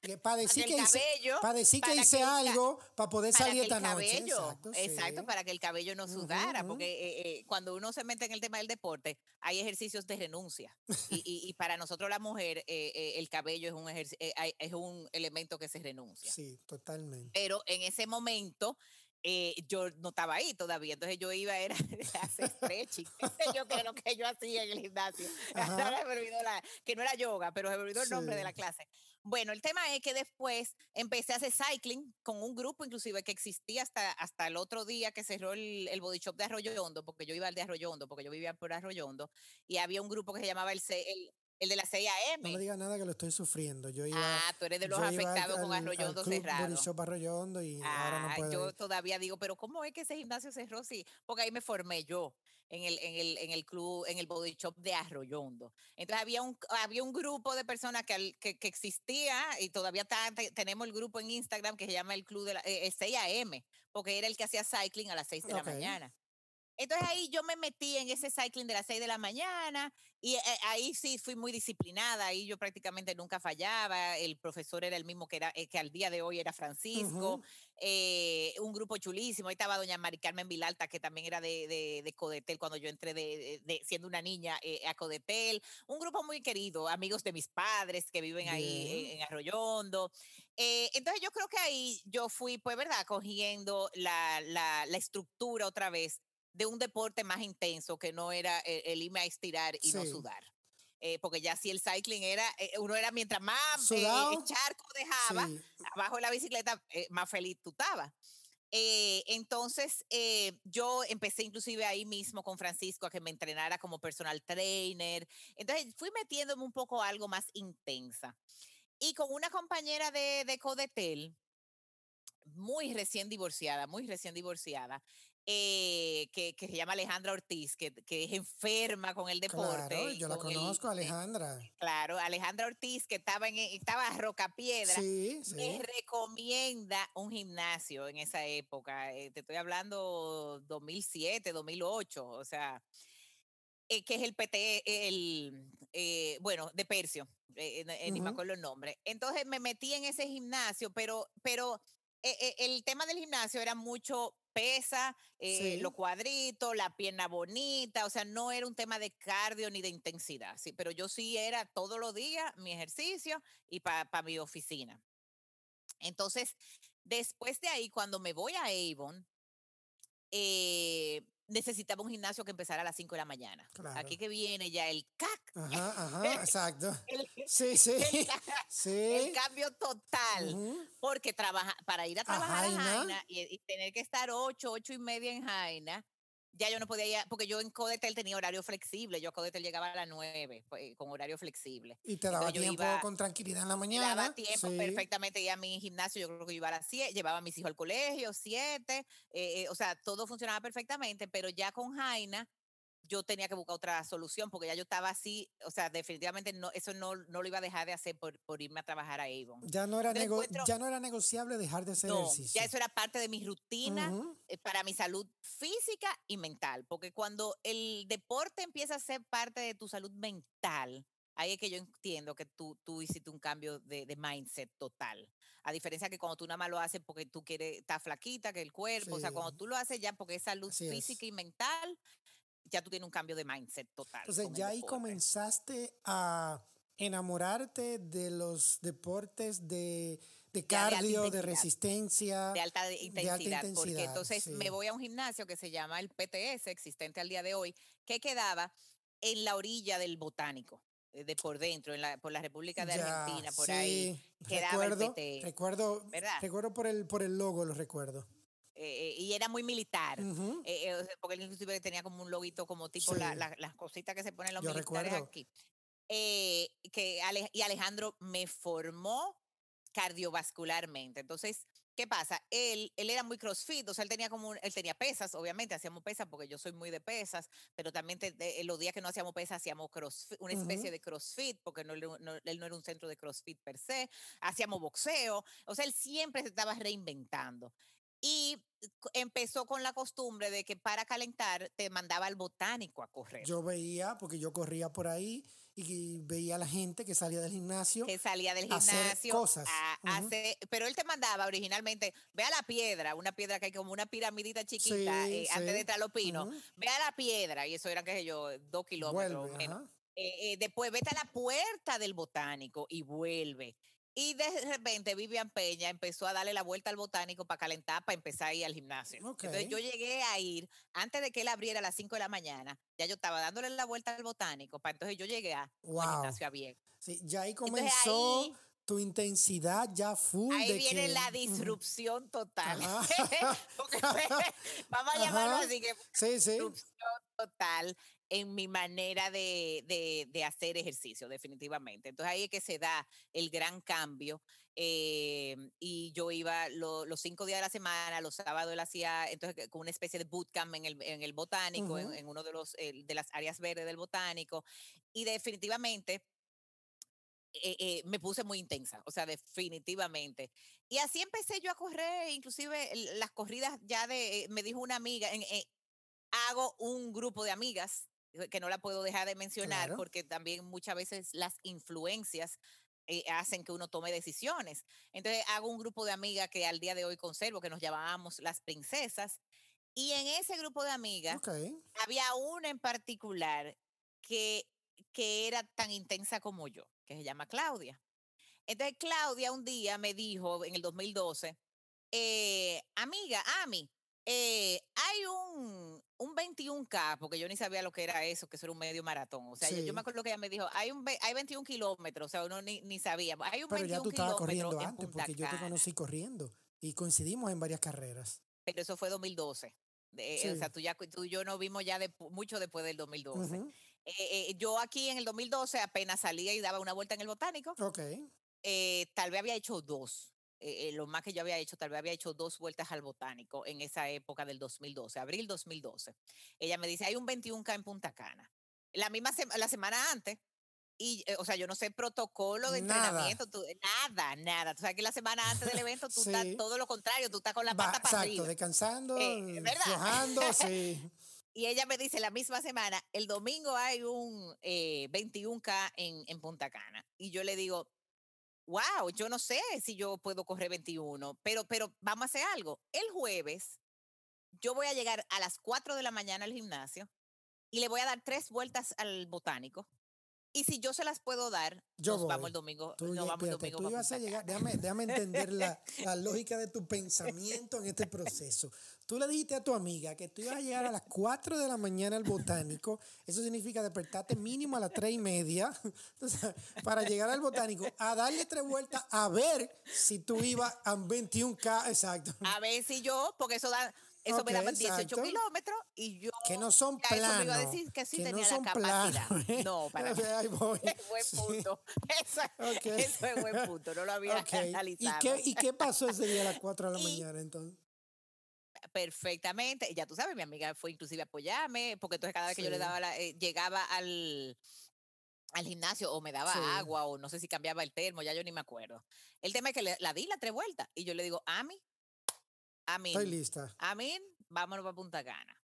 Que Para decir el que hice, cabello, para decir que hice que algo para poder para salir esta noche. Exacto, exacto, sí. para que el cabello no sudara, porque eh, eh, cuando uno se mete en el tema del deporte, hay ejercicios de renuncia. Y, y- y para nosotros la mujer, eh, el cabello es un, hay- es un elemento que se renuncia. Sí, totalmente. Pero en ese momento eh, yo no estaba ahí todavía, entonces yo iba era a hacer stretching. yo que lo que yo hacía en el gimnasio. La- que no era yoga, pero se me olvidó el nombre de la clase. Bueno, el tema es que después empecé a hacer cycling con un grupo inclusive que existía hasta, hasta el otro día que cerró el, el body shop de Arroyo Hondo, porque yo iba al de Arroyo Hondo, porque yo vivía por Arroyo Hondo, y había un grupo que se llamaba el, C- el, el de la CIAM. No me digas nada que lo estoy sufriendo. Yo iba, ah, tú eres de los al- afectados con al- Arroyo al club cerrado. Shop Arroyo Hondo y ahora no Ah, puedo yo ir. todavía digo, pero ¿cómo es que ese gimnasio cerró? Sí, porque ahí me formé yo en el, en el, en el club, en el body shop de Arroyondo. Entonces había un, había un grupo de personas que, que, que existía y todavía está- tenemos el grupo en Instagram que se llama el club de la, eh, el 6 AM, porque era el que hacía cycling a las 6 de la mañana. Entonces ahí yo me metí en ese cycling de las 6 de la mañana y eh, ahí sí fui muy disciplinada, ahí yo prácticamente nunca fallaba, el profesor era el mismo que, era, eh, que al día de hoy era Francisco, Ujú. eh, un grupo chulísimo, ahí estaba doña Mari Carmen Vilalta, que también era de, de, de Codetel cuando yo entré de, de- siendo una niña eh, a Codetel, un grupo muy querido, amigos de mis padres que viven ahí en, en Arroyondo. Eh, entonces yo creo que ahí yo fui, pues, ¿verdad? Cogiendo la, la, la estructura otra vez de un deporte más intenso que no era el, el irme a estirar y no sudar. Eh, porque ya si el cycling era, eh, uno era mientras más eh, charco dejaba, Sí. abajo de la bicicleta, eh, más feliz tú estabas. Entonces, yo empecé inclusive ahí mismo con Francisco a que me entrenara como personal trainer. Entonces, fui metiéndome un poco a algo más intensa. Y con una compañera de, de Codetel, muy recién divorciada, muy recién divorciada, eh, que, que se llama Alejandra Ortiz, que, que es enferma con el deporte. Claro, yo la el- conozco, eh, Alejandra. Claro, Alejandra Ortiz, que estaba en estaba a Rocapiedra, Sí, me recomienda un gimnasio en esa época. eh, te estoy hablando 2007, 2008, o sea, eh, que es el PT, el, bueno, de Percio, ni me acuerdo el nombre. Entonces me metí en ese gimnasio, pero, pero el tema del gimnasio era mucho pesa, eh, Sí. los cuadritos, la pierna bonita, o sea, no era un tema de cardio ni de intensidad, sí, pero yo sí era todos los días mi ejercicio y para mi oficina. Entonces, después de ahí, cuando me voy a Avon, eh, necesitaba un gimnasio que empezara a las 5 de la mañana. Aquí que viene ya el CAC, Ajá, ajá, exacto. el, Sí, sí. el Sí. el cambio total. Porque trabaja, para ir a trabajar a Jaina. Jaina y, y tener que estar 8, 8 y media en Jaina, ya yo no podía ir, porque yo en Codetel tenía horario flexible. Yo a Codetel llegaba a las 9 pues, con horario flexible. Y te daba Entonces tiempo iba- con tranquilidad en la Me mañana. daba tiempo sí. perfectamente ir a mi gimnasio, yo creo que yo iba a las 7, llevaba a mis hijos al colegio, 7, o sea, todo funcionaba perfectamente, pero ya con Jaina yo tenía que buscar otra solución porque ya yo estaba así, o sea, definitivamente no, eso no, no lo iba a dejar de hacer por, por irme a trabajar a Avon. Ya no, era nego- ya no era negociable dejar de hacer No, ejercicio. ya eso era parte de mi rutina Ujú. eh, para mi salud física y mental, porque cuando el deporte empieza a ser parte de tu salud mental, ahí es que yo entiendo que tú, tú hiciste un cambio de, de mindset total. A diferencia que cuando tú nada más lo haces porque tú quieres estar flaquita, que el cuerpo, o sea, cuando Sí. tú lo haces ya porque es salud Así es. física y mental, ya tú tienes un cambio de mindset total. Entonces el ya ahí deporte. comenzaste a enamorarte de los deportes de, de cardio, de intensidad. resistencia. de alta de- de alta intensidad, porque intensidad, entonces me sí. voy a un gimnasio que se llama el PTS, existente al día de hoy, que quedaba en la orilla del botánico, eh, de por dentro, en la, por la República de Ya, Argentina, por ahí. sí, quedaba el recuerdo, PT, recuerdo, ¿verdad? recuerdo por el, por el logo, lo recuerdo. Eh, eh, y era muy militar. Ujú. eh, eh, sea, porque él inclusive tenía como un loguito como tipo la- Sí. la- las cositas que se ponen los Yo militares recuerdo. aquí. Eh, que Ale- y Alejandro me formó cardiovascularmente. Entonces, ¿Qué pasa? Él, él era muy crossfit, o sea, él tenía como, él tenía pesas, obviamente, hacíamos pesas porque yo soy muy de pesas, pero también los días que no hacíamos pesas hacíamos crossfit, una especie de crossfit, porque no, no, él no era un centro de crossfit per se, hacíamos boxeo, o sea, él siempre se estaba reinventando. Y empezó con la costumbre de que para calentar te mandaba al botánico a correr. Yo veía, porque yo corría por ahí y veía a la gente que salía del gimnasio. Que salía del gimnasio. Hacer cosas. pero él te mandaba originalmente, ve a la piedra, una piedra que hay como una piramidita chiquita eh, antes de entrar a los pinos. Ve a la piedra, y eso era, qué sé yo, dos kilómetros menos. Eh, eh, después vete a la puerta del botánico y vuelve. Y de repente Vivian Peña empezó a darle la vuelta al botánico para calentar, para empezar a ir al gimnasio. Entonces yo llegué a ir, antes de que él abriera a las 5 de la mañana, ya yo estaba dándole la vuelta al botánico, para entonces yo llegué a al gimnasio abierto. Sí, ya ahí comenzó tu intensidad ya full. Ahí viene la disrupción total. vamos a llamarlo así que sí, sí. disrupción total en mi manera de, hacer ejercicio, definitivamente. Entonces ahí es que se da el gran cambio. Eh, y yo iba los cinco días de la semana, los sábados él hacía entonces con una especie de bootcamp en el, en el botánico, en, uno de, los, de las áreas verdes del botánico. Y definitivamente eh, eh, me puse muy intensa, o sea, definitivamente. Y así empecé yo a correr, inclusive las corridas ya de, me dijo una amiga, hago un grupo de amigas que no la puedo dejar de mencionar porque también muchas veces las influencias eh, hacen que uno tome decisiones. Entonces hago un grupo de amigas que al día de hoy conservo, que nos llamábamos las princesas. Y en ese grupo de amigas había una en particular que, que era tan intensa como yo, que se llama Claudia. Entonces Claudia un día me dijo en el 2012, eh, amiga, Ami, eh, hay un, un 21K, porque yo ni sabía lo que era eso, que eso era un medio maratón. O sea, yo, me acuerdo que ella me dijo, hay, un, hay 21 kilómetros, o sea, uno ni, ni sabía. Hay un Pero ya tú estabas corriendo antes, porque yo te conocí corriendo y coincidimos en varias carreras. Pero eso fue 2012. O sea, tú, ya, tú y yo nos vimos ya de, mucho después del 2012. Eh, eh, yo aquí en el 2012 apenas salía y daba una vuelta en el botánico. Ok. Eh, tal vez había hecho dos. Eh, eh, lo más que yo había hecho, tal vez había hecho dos vueltas al botánico en esa época del 2012, abril 2012. Ella me dice, hay un 21K en Punta Cana. La misma la semana antes, y, eh, o sea, yo no sé protocolo de entrenamiento, nada, nada. Tú sabes que la semana antes del evento tú estás todo lo contrario, tú estás con la pata para exacto, descansando, viajando, sí. Y ella me dice la misma semana, el domingo hay un 21K en, en Punta Cana. Y yo le digo, wow, yo no sé si yo puedo correr 21, pero, pero vamos a hacer algo. El jueves yo voy a llegar a las 4 de la mañana al gimnasio y le voy a dar tres vueltas al botánico y si yo se las puedo dar, yo vamos el domingo. Tú, vamos el domingo tú ibas a llegar, déjame, déjame entender la, la, lógica de tu pensamiento en este proceso. Tú le dijiste a tu amiga que tú ibas a llegar a las 4 de la mañana al botánico. Eso significa despertarte mínimo a las 3 y media para llegar al botánico, a darle tres vueltas, a ver si tú ibas a 21K, exacto. A ver si yo, porque eso da eso me daban 18 kilómetros y yo. Que no son planos. Eso me iba a decir que sí tenía la capacidad. No, para voy. Es buen punto. Eso, eso, es buen punto. No lo había analizado. ¿Y qué, ¿Y qué pasó ese día a las 4 de la mañana entonces? Perfectamente. Ya tú sabes, mi amiga fue inclusive a apoyarme, porque entonces cada vez que yo le daba la, eh, llegaba al, al gimnasio o me daba agua o no sé si cambiaba el termo, ya yo ni me acuerdo. El tema es que le, la di la tres vueltas y yo le digo, Ami, Amén. Estoy lista. Amén, vámonos para Punta Cana.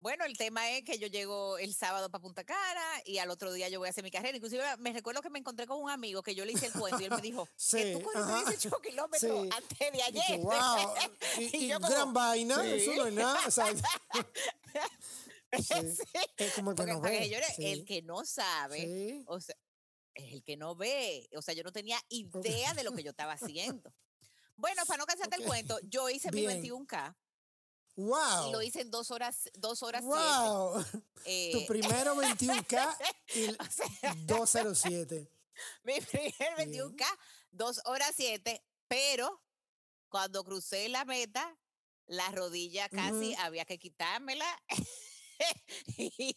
Bueno, el tema es que yo llego el sábado para Punta Cana y al otro día yo voy a hacer mi carrera. Inclusive me recuerdo que me encontré con un amigo que yo le hice el cuento y él me dijo sí, que tú corriste 18 kilómetros antes de ayer. Y, wow. y, gran vaina, eso no es nada. O sea, Es como el que no ve. el que no sabe, o sea, es el que no ve. O sea, yo no tenía idea de lo que yo estaba haciendo. Bueno, para no cansarte el cuento, yo hice mi 21K. Wow. Y lo hice en dos horas, dos horas wow. Eh, tu primero 21K y 207. Mi primer 21K, dos horas siete, pero cuando crucé la meta, la rodilla casi había que quitármela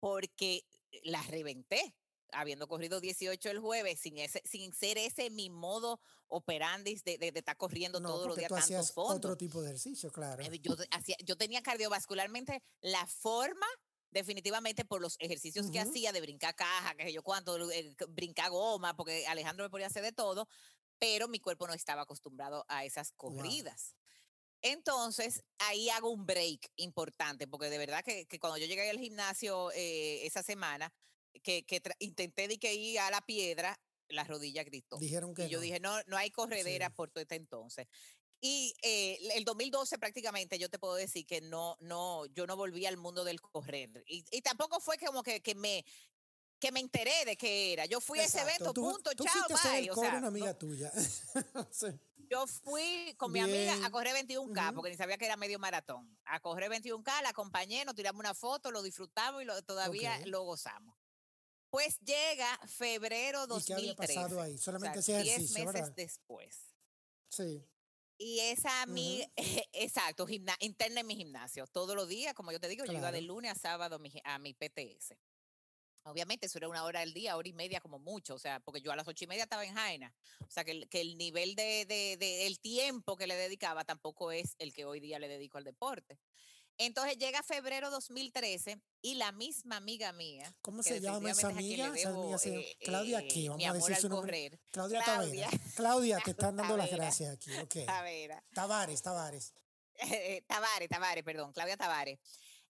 porque la reventé. Habiendo corrido 18 el jueves, sin, ese, sin ser ese mi modo operandi de, de, estar corriendo todos los días tantos fondos. otro tipo de ejercicio, claro. Eh, yo, hacía, yo tenía cardiovascularmente la forma definitivamente por los ejercicios que hacía de brincar caja, que yo cuánto, eh, brincar goma, porque Alejandro me podía hacer de todo, pero mi cuerpo no estaba acostumbrado a esas corridas. Entonces, ahí hago un break importante, porque de verdad que, cuando yo llegué al gimnasio eh, esa semana, que, intenté de que ir a la piedra, la rodilla gritó. Dijeron que y yo dije, no, no hay corredera por todo este entonces. Y eh, el 2012 prácticamente yo te puedo decir que no, no, yo no volví al mundo del correr. Y, y tampoco fue como que, que, me, que me enteré de qué era. Yo fui a ese evento, punto, chao, bye. O sea, una amiga tuya. Yo fui con mi amiga a correr 21K, porque ni sabía que era medio maratón. A correr 21K, la acompañé, nos tiramos una foto, lo disfrutamos y lo, todavía lo gozamos. Pues llega febrero 2013. ¿Y qué había pasado ahí? Solamente ese ejercicio, diez meses después. Sí. Y esa a mí, exacto, interna en mi gimnasio. Todos los días, como yo te digo, yo iba de lunes a sábado a mi PTS. Obviamente eso era una hora del día, hora y media como mucho, o sea, porque yo a las ocho y media estaba en Jaina. O sea, que el, que el nivel de, de, de, el tiempo que le dedicaba tampoco es el que hoy día le dedico al deporte. Entonces llega febrero 2013 y la misma amiga mía. ¿Cómo se llama esa amiga? Eh, Claudia aquí, vamos a decir su nombre. Claudia, Claudia. Tavera. Claudia, te están dando las gracias aquí. Okay. Tavera. Tavares, Tavares. Tavares, Tavares, perdón, Claudia Tavares.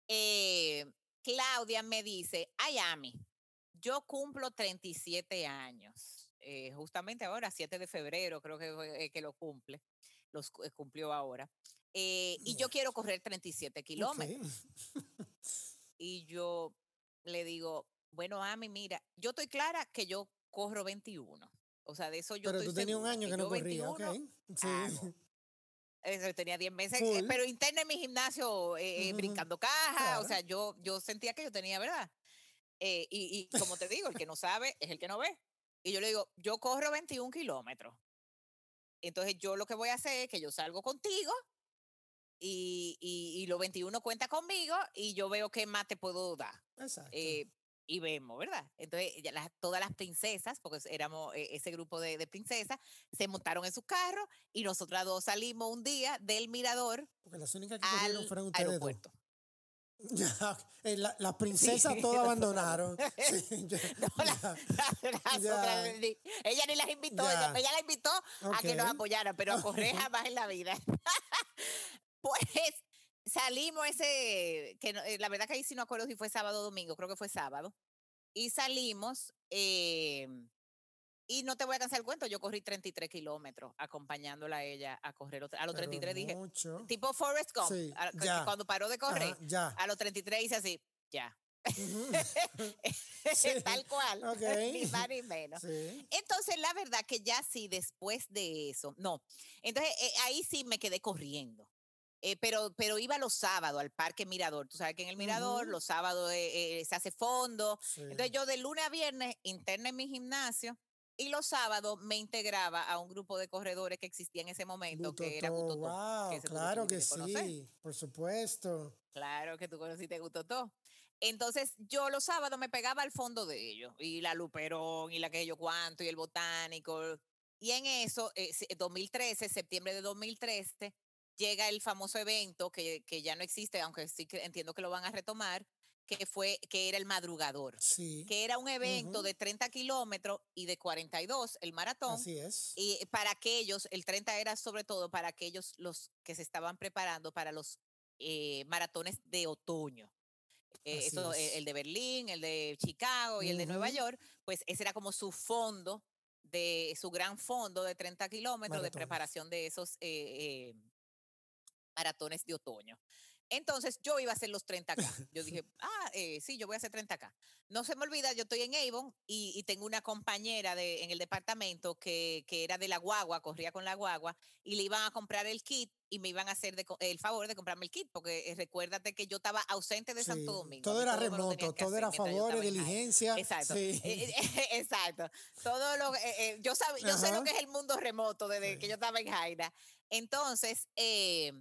Eh, Claudia me dice, ay, Ami, yo cumplo 37 años. Eh, justamente ahora, 7 de febrero, creo que, eh, que lo cumple, los eh, cumplió ahora. Y yo quiero correr 37 kilómetros. Y yo le digo, bueno, Ami, mira, yo estoy clara que yo corro 21. O sea, de eso yo Pero tú tenías un año que, no corría, ok. Sí. tenía 10 meses, eh, pero interna en mi gimnasio eh, eh, brincando caja, o sea, yo, yo sentía que yo tenía, ¿verdad? y, y, como te digo, el que no sabe es el que no ve. Y yo le digo, yo corro 21 kilómetros. Entonces yo lo que voy a hacer es que yo salgo contigo y, y, y los 21 cuenta conmigo y yo veo qué más te puedo dar. Exacto y vemos, ¿verdad? Entonces, todas las princesas, porque éramos eh, ese grupo de, princesas, se montaron en su carro y nosotras dos salimos un día del mirador. Porque las únicas que al fueron ustedes aeropuerto. Ya, eh, las princesas todas abandonaron. ella ni las invitó, ella, la invitó a que nos apoyaran, pero a correr jamás en la vida. pues salimos ese, que eh, la verdad que ahí sí no acuerdo si fue sábado o domingo, creo que fue sábado, y salimos, eh, y no te voy a cansar el cuento, yo corrí 33 kilómetros acompañándola a ella a correr. A los 33 dije, tipo Forrest Gump, cuando paró de correr, a los 33 hice así, ya. Tal cual, ni más ni menos. Entonces, la verdad que ya sí, después de eso, no. Entonces, eh, ahí sí me quedé corriendo. Eh, pero, pero iba los sábados al Parque Mirador. Tú sabes que en el Mirador los sábados eh, eh, se hace fondo. Entonces yo de lunes a viernes interna en mi gimnasio y los sábados me integraba a un grupo de corredores que existía en ese momento, que era Gutotó. Wow, claro que, sí, por supuesto. Claro que tú conociste Gutotó. Entonces yo los sábados me pegaba al fondo de ellos, y la Luperón, y la que yo cuánto, y el botánico. Y en eso, 2013, septiembre de 2013, llega el famoso evento que, que, ya no existe, aunque sí que entiendo que lo van a retomar, que fue, que era el madrugador. Que era un evento de 30 kilómetros y de 42, el maratón. Así es. Y para aquellos, el 30 era sobre todo para aquellos los que se estaban preparando para los eh, maratones de otoño. Eh, eso, el de Berlín, el de Chicago y el de Nueva York, pues ese era como su fondo de su gran fondo de 30 kilómetros de preparación de esos eh, maratones de otoño. Entonces yo iba a hacer los 30K. Yo dije, ah, eh, sí, yo voy a hacer 30K. No se me olvida, yo estoy en Avon y, tengo una compañera de, en el departamento que, que, era de la guagua, corría con la guagua, y le iban a comprar el kit y me iban a hacer el favor de comprarme el kit, porque eh, recuérdate que yo estaba ausente de Santo Domingo. Todo era remoto, todo era a favor diligencia. Exacto. Eh, exacto. Todo lo, yo, yo sé lo que es el mundo remoto desde que yo estaba en Jaina. Entonces, eh,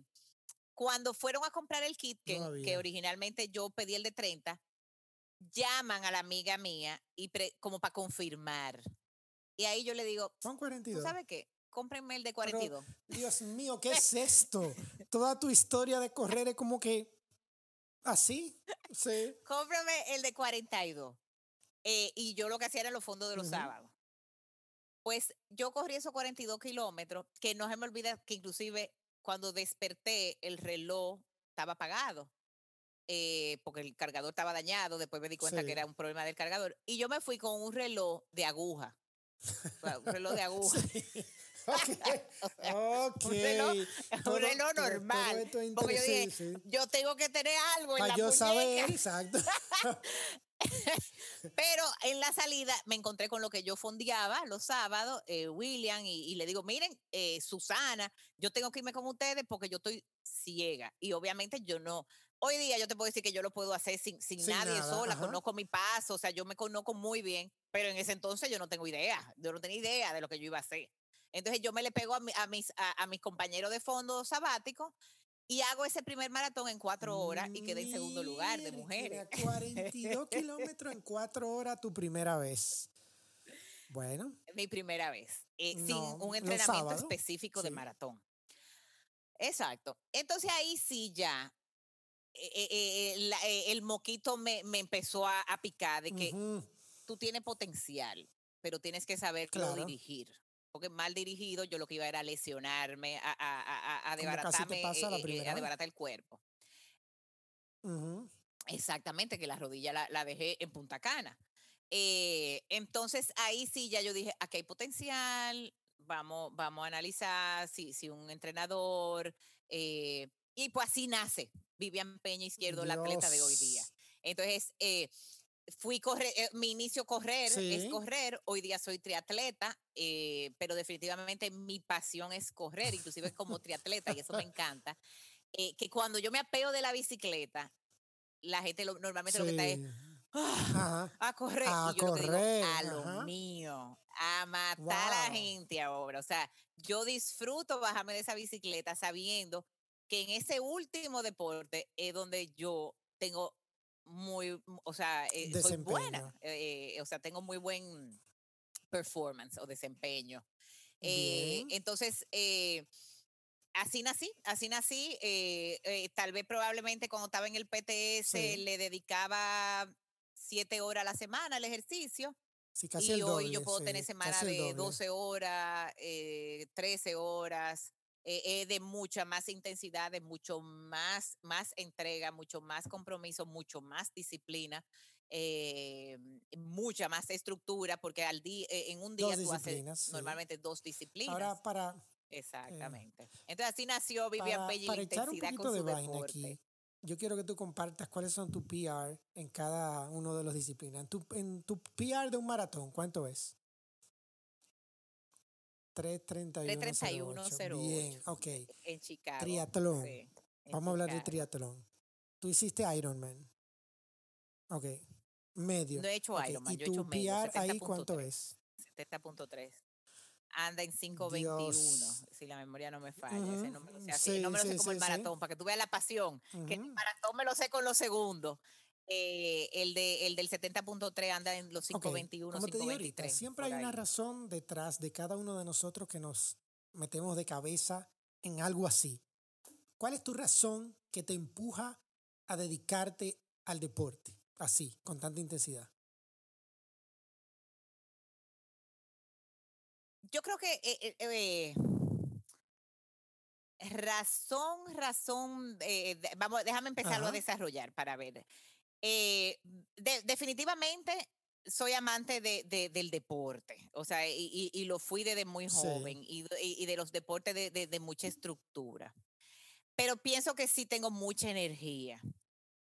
cuando fueron a comprar el kit, que, que originalmente yo pedí el de 30, llaman a la amiga mía y como para confirmar. Y ahí yo le digo, son 42. ¿Sabe qué? Cómprenme el de 42. Dios mío, ¿qué es esto? Toda tu historia de correr es como que así. Sí. Cómprame el de 42. Eh, y yo lo que hacía era los fondos de los sábados. Pues yo corrí esos 42 kilómetros, que no se me olvida que inclusive cuando desperté el reloj estaba apagado. Eh, porque el cargador estaba dañado, después me di cuenta que era un problema del cargador. Y yo me fui con un reloj de aguja. un reloj de aguja. Un reloj, normal. porque yo dije, yo tengo que tener algo en la yo saber, exacto. Pero en la salida me encontré con lo que yo fondeaba los sábados, eh, William, y, le digo, miren, eh, Susana, yo tengo que irme con ustedes porque yo estoy ciega. Y obviamente yo no, hoy día yo te puedo decir que yo lo puedo hacer sin, sin, nadie sola, conozco mi paso, o sea, yo me conozco muy bien, pero en ese entonces yo no tengo idea, yo no tenía idea de lo que yo iba a hacer. Entonces yo me le pego a, a mis, a, mis compañeros de fondo sabático y hago ese primer maratón en cuatro horas y quedé en segundo lugar de mujeres. 42 kilómetros en cuatro horas tu primera vez. Bueno. Mi primera vez, eh, sin un entrenamiento específico de maratón. Exacto. Entonces ahí sí ya eh, eh, el moquito me, me empezó a, picar de que tú tienes potencial, pero tienes que saber cómo dirigir porque mal dirigido yo lo que iba era lesionarme, a, a, a, a desbaratarme, eh, eh, a desbaratar el cuerpo. Exactamente, que la rodilla la, la, dejé en Punta Cana. Eh, entonces ahí sí ya yo dije, aquí hay potencial, vamos, vamos a analizar si, si un entrenador, y pues así nace Vivian Peña Izquierdo, la atleta de hoy día. Entonces, eh, fui correr, eh, mi inicio correr es correr, hoy día soy triatleta, eh, pero definitivamente mi pasión es correr, inclusive como triatleta, y eso me encanta. Eh, que cuando yo me apeo de la bicicleta, la gente normalmente lo que está es ah, a correr, y yo correr, a lo mío, a matar a la gente ahora. O sea, yo disfruto bajarme de esa bicicleta sabiendo que en ese último deporte es donde yo tengo muy, o sea, eh, soy buena, eh, o sea, tengo muy buen performance o desempeño. Eh, entonces, así nací, así nací. tal vez probablemente cuando estaba en el PTS le dedicaba siete horas a la semana al ejercicio. y hoy yo puedo tener semana de 12 horas, 13 horas. Eh, de mucha más intensidad, de mucho más, más entrega, mucho más compromiso, mucho más disciplina, eh, mucha más estructura, porque al día, eh, en un día tú haces normalmente dos disciplinas. Ahora para... Exactamente. Entonces así nació Vivian Pelle la intensidad con su deporte. Aquí, yo quiero que tú compartas cuáles son tus PR en cada uno de las disciplinas. En tu, en tu PR de un maratón, ¿cuánto es? 331. Bien, ok. En Chicago. Triatlón. Vamos a hablar de triatlón. Tú hiciste Ironman. Ok. Medio. No he hecho Ironman. ¿Y tu PR ahí cuánto es? 70.3. Anda en 5.21, si la memoria no me falla. Ese número, así, no me lo sé como el maratón, para que tú veas la pasión. Que el maratón me lo sé con los segundos. Eh, el, de, el del 70.3 anda en los 521, okay. 523. siempre hay una razón detrás de cada uno de nosotros que nos metemos de cabeza en algo así. ¿Cuál es tu razón que te empuja a dedicarte al deporte así, con tanta intensidad? Yo creo que eh, eh, razón, razón, vamos, déjame empezarlo a desarrollar para ver. Eh, definitivamente soy amante de, del deporte, o sea, y, lo fui desde muy joven y, de los deportes de, mucha estructura. Pero pienso que sí tengo mucha energía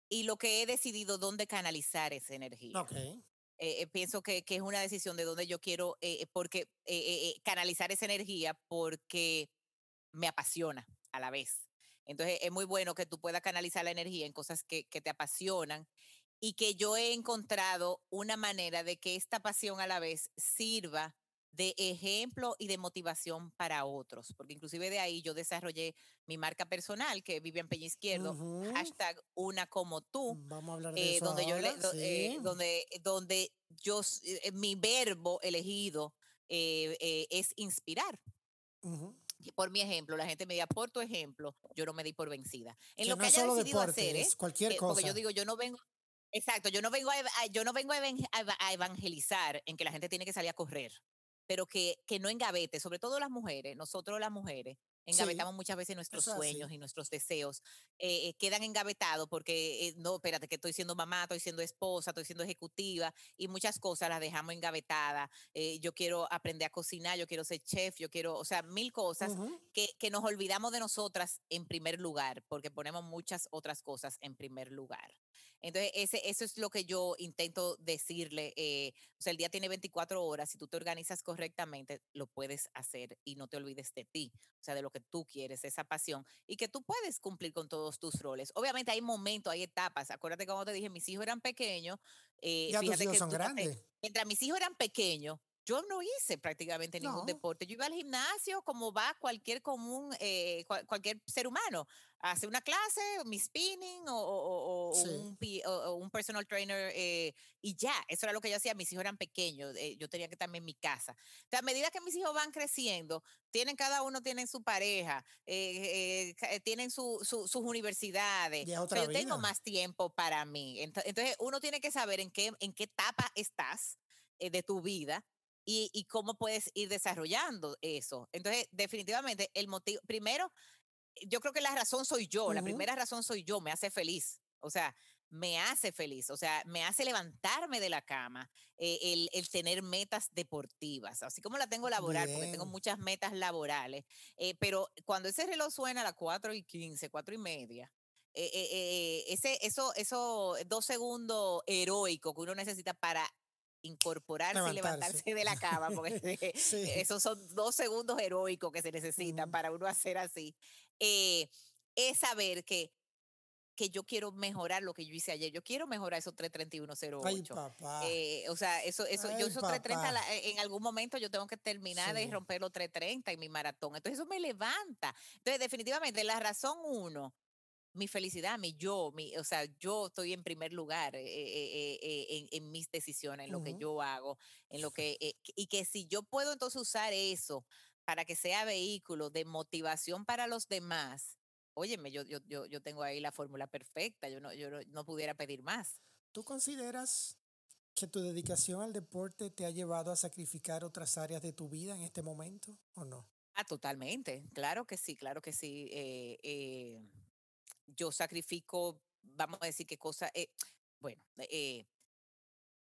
y lo que he decidido dónde canalizar esa energía. Okay. Eh, eh, pienso que, que, es una decisión de dónde yo quiero porque canalizar esa energía porque me apasiona a la vez. Entonces es muy bueno que tú puedas canalizar la energía en cosas que, te apasionan y que yo he encontrado una manera de que esta pasión a la vez sirva de ejemplo y de motivación para otros, porque inclusive de ahí yo desarrollé mi marca personal, que Vivian Peña Izquierdo, hashtag una como tú, Vamos a hablar de eso donde, yo eh, donde, donde yo, eh, mi verbo elegido eh, es inspirar. Por mi ejemplo, la gente me diga por tu ejemplo, yo no me di por vencida. En lo que haya decidido hacer, es cualquier cosa. Porque yo digo, yo no vengo, exacto, yo no vengo a, yo no vengo a evangelizar en que la gente tiene que salir a correr pero que, que no engavete, sobre todo las mujeres, nosotros las mujeres, engavetamos muchas veces nuestros sueños y nuestros deseos, eh, eh, quedan engavetados porque, eh, no, espérate, que estoy siendo mamá, estoy siendo esposa, estoy siendo ejecutiva y muchas cosas las dejamos engavetadas. yo quiero aprender a cocinar, yo quiero ser chef, yo quiero, o sea, mil cosas que, que nos olvidamos de nosotras en primer lugar porque ponemos muchas otras cosas en primer lugar. Entonces, ese, eso es lo que yo intento decirle. Eh, o sea, el día tiene 24 horas. Si tú te organizas correctamente, lo puedes hacer y no te olvides de ti, o sea, de lo que tú quieres, esa pasión, y que tú puedes cumplir con todos tus roles. Obviamente hay momentos, hay etapas. Acuérdate cuando te dije, mis hijos eran pequeños. Eh, ya tus hijos son grandes. Mientras mis hijos eran pequeños, yo no hice prácticamente ningún deporte. Yo iba al gimnasio como va cualquier común, eh, cualquier ser humano. Hace una clase, mi spinning o, un, personal trainer eh, y ya, eso era lo que yo hacía. Mis hijos eran pequeños, eh, yo tenía que estar en mi casa. a medida que mis hijos van creciendo, tienen cada uno tienen su pareja, tienen sus universidades. yo tengo más tiempo para mí. Entonces, uno tiene que saber en qué, en qué etapa estás de tu vida y, cómo puedes ir desarrollando eso. Entonces, definitivamente, el motivo, primero, yo creo que la razón soy yo, la primera razón soy yo, me hace feliz. O sea, me hace feliz, o sea, me hace levantarme de la cama eh, el, tener metas deportivas, así como la tengo laboral, porque tengo muchas metas laborales, eh, pero cuando ese reloj suena a las 4 y 15, 4 y media, eh, ese, eso, eso dos segundos heroicos que uno necesita para incorporarse y levantarse de la cama, porque esos son dos segundos heroicos que se necesitan para uno hacer así, eh, es saber que que yo quiero mejorar lo que yo hice ayer. Yo quiero mejorar esos 33108. Eh, o sea, eso, eso, yo esos 330 eh, en algún momento yo tengo que terminar de romper los 330 en mi maratón. Entonces eso me levanta. Entonces, definitivamente, la razón uno mi felicidad, mi yo, mi, o sea, yo estoy en primer lugar eh, eh, eh, en, mis decisiones, en lo que yo hago, en lo que, y que si yo puedo entonces usar eso para que sea vehículo de motivación para los demás, óyeme, yo, yo, yo, yo tengo ahí la fórmula perfecta, yo no, yo no pudiera pedir más. ¿Tú consideras que tu dedicación al deporte te ha llevado a sacrificar otras áreas de tu vida en este momento o no? Ah, totalmente, claro que sí, claro que sí. Yo sacrifico, vamos a decir qué cosa, eh, bueno, eh,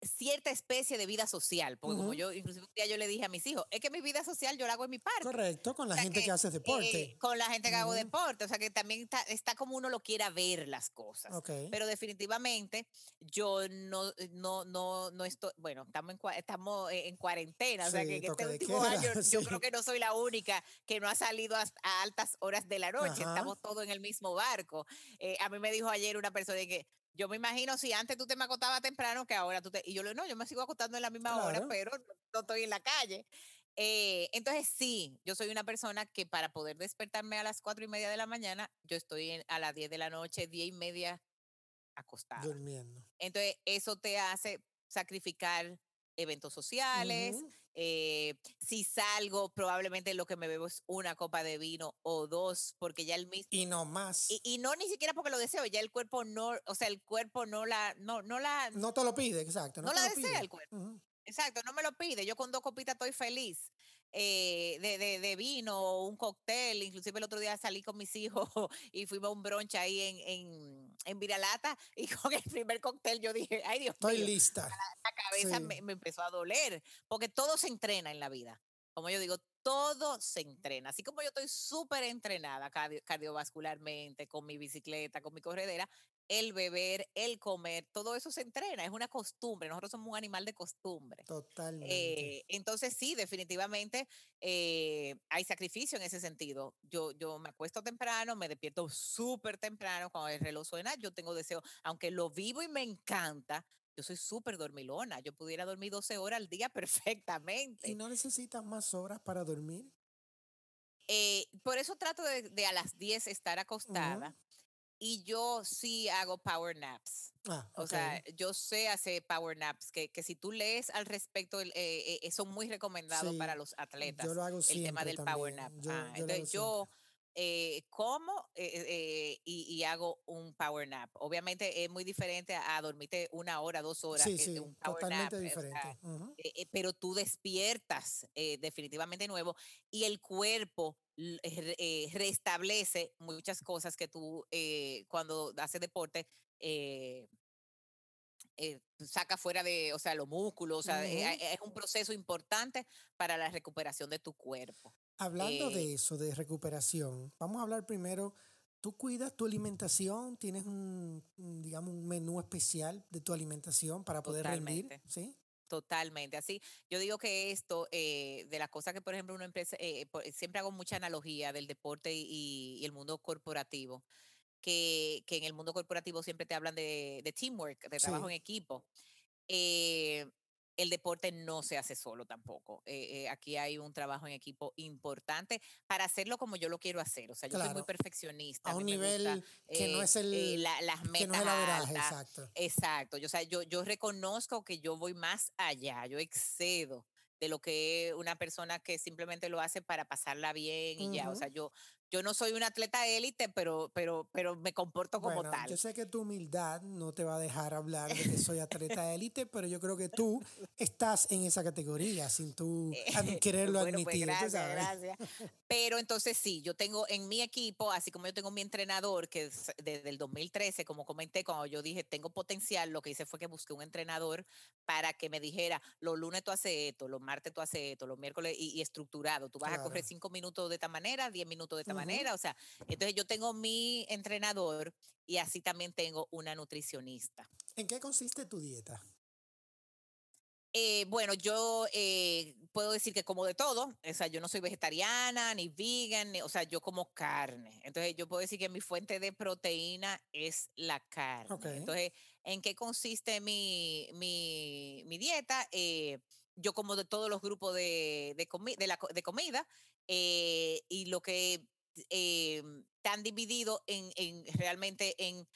cierta especie de vida social, porque como yo, inclusive un día yo le dije a mis hijos, es que mi vida social yo la hago en mi parque. Correcto, con la gente que, hace deporte. Eh, con la gente que hago deporte, o sea que también está, como uno lo quiera ver las cosas. Pero definitivamente yo no, no, no, no estoy, bueno, estamos en, estamos en cuarentena, o sea que en este último año yo creo que no soy la única que no ha salido a, altas horas de la noche, estamos todos en el mismo barco. Eh, a mí me dijo ayer una persona que yo me imagino si antes tú te me acostabas temprano que ahora tú te... Y yo le digo, no, yo me sigo acostando en la misma hora, pero no, estoy en la calle. Eh, entonces sí, yo soy una persona que para poder despertarme a las cuatro y media de la mañana, yo estoy a las diez de la noche, diez y media acostada. Durmiendo. Entonces eso te hace sacrificar eventos sociales, eh, si salgo, probablemente lo que me bebo es una copa de vino o dos, porque ya el mismo... Y no más. Y, no ni siquiera porque lo deseo, ya el cuerpo no, o sea, el cuerpo no la... No, no, la, no te lo pide, exacto. No, la desea el cuerpo. Exacto, no me lo pide. Yo con dos copitas estoy feliz. Eh, de, de, de, vino, un cóctel. Inclusive el otro día salí con mis hijos y fuimos a un brunch ahí en, en, en Viralata y con el primer cóctel yo dije, ay Dios Estoy lista. La, cabeza me, me, empezó a doler porque todo se entrena en la vida. Como yo digo, todo se entrena. Así como yo estoy súper entrenada cardiovascularmente, con mi bicicleta, con mi corredera, el beber, el comer, todo eso se entrena, es una costumbre, nosotros somos un animal de costumbre. Totalmente. Eh, entonces sí, definitivamente eh, hay sacrificio en ese sentido. Yo, yo me acuesto temprano, me despierto súper temprano, cuando el reloj suena, yo tengo deseo, aunque lo vivo y me encanta, yo soy súper dormilona, yo pudiera dormir 12 horas al día perfectamente. ¿Y no necesitas más horas para dormir? Eh, por eso trato de, a las 10 estar acostada. Y yo sí hago power naps. Ah, o sea, yo sé hacer power naps, que, que si tú lees al respecto, eh, eh, son muy recomendados para los atletas. Yo lo hago El tema del power nap. Ah, entonces yo eh, como eh, y, hago un power nap. Obviamente es muy diferente a, dormirte una hora, dos horas. Sí, sí, un power totalmente nap, diferente. pero tú despiertas definitivamente nuevo y el cuerpo eh, restablece muchas cosas que tú eh, cuando haces deporte eh, saca fuera de, o sea, los músculos, o sea, es un proceso importante para la recuperación de tu cuerpo. Hablando de eso, de recuperación, vamos a hablar primero, ¿tú cuidas tu alimentación? ¿Tienes un, digamos, un menú especial de tu alimentación para poder rendir? ¿Sí? Totalmente, así. Yo digo que esto, eh, de las cosas que, por ejemplo, una empresa, eh, siempre hago mucha analogía del deporte y, el mundo corporativo, que, que, en el mundo corporativo siempre te hablan de, de teamwork, de trabajo en equipo. Eh, el deporte no se hace solo tampoco. Eh, eh, aquí hay un trabajo en equipo importante para hacerlo como yo lo quiero hacer. O sea, yo soy muy perfeccionista. A un nivel que no es el, las metas exacto. Exacto. Yo, o sea, yo, yo reconozco que yo voy más allá, yo excedo de lo que una persona que simplemente lo hace para pasarla bien y ya. O sea, yo, yo no soy un atleta élite, pero, pero, pero me comporto como tal. Yo sé que tu humildad no te va a dejar hablar de que soy atleta élite, pero yo creo que tú estás en esa categoría sin tú quererlo pues admitir. gracias, gracias. Pero entonces sí, yo tengo en mi equipo, así como yo tengo mi entrenador, que desde el 2013, como comenté, cuando yo dije tengo potencial, lo que hice fue que busqué un entrenador para que me dijera, los lunes tú haces esto, los martes tú haces esto, los miércoles y, estructurado. Tú vas a correr cinco minutos de esta manera, diez minutos de esta manera, o sea, entonces yo tengo mi entrenador y así también tengo una nutricionista. ¿En qué consiste tu dieta? Eh, bueno, yo eh, puedo decir que como de todo, o sea, yo no soy vegetariana ni vegan, o sea, yo como carne. Entonces, yo puedo decir que mi fuente de proteína es la carne. Entonces, ¿en qué consiste mi, mi, mi dieta? Eh, yo como de todos los grupos de, de, de, la, de comida y lo que eh, tan dividido en, en, realmente en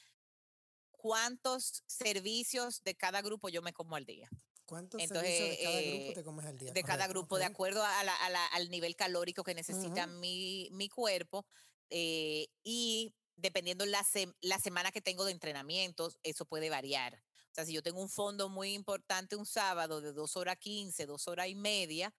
cuántos servicios de cada grupo yo me como al día. ¿Cuántos servicios de cada grupo te comes al día? De cada grupo, de acuerdo a la, al nivel calórico que necesita mi, mi, cuerpo. Eh, y dependiendo la, la semana que tengo de entrenamientos, eso puede variar. O sea, si yo tengo un fondo muy importante un sábado de dos horas 15, dos horas y media,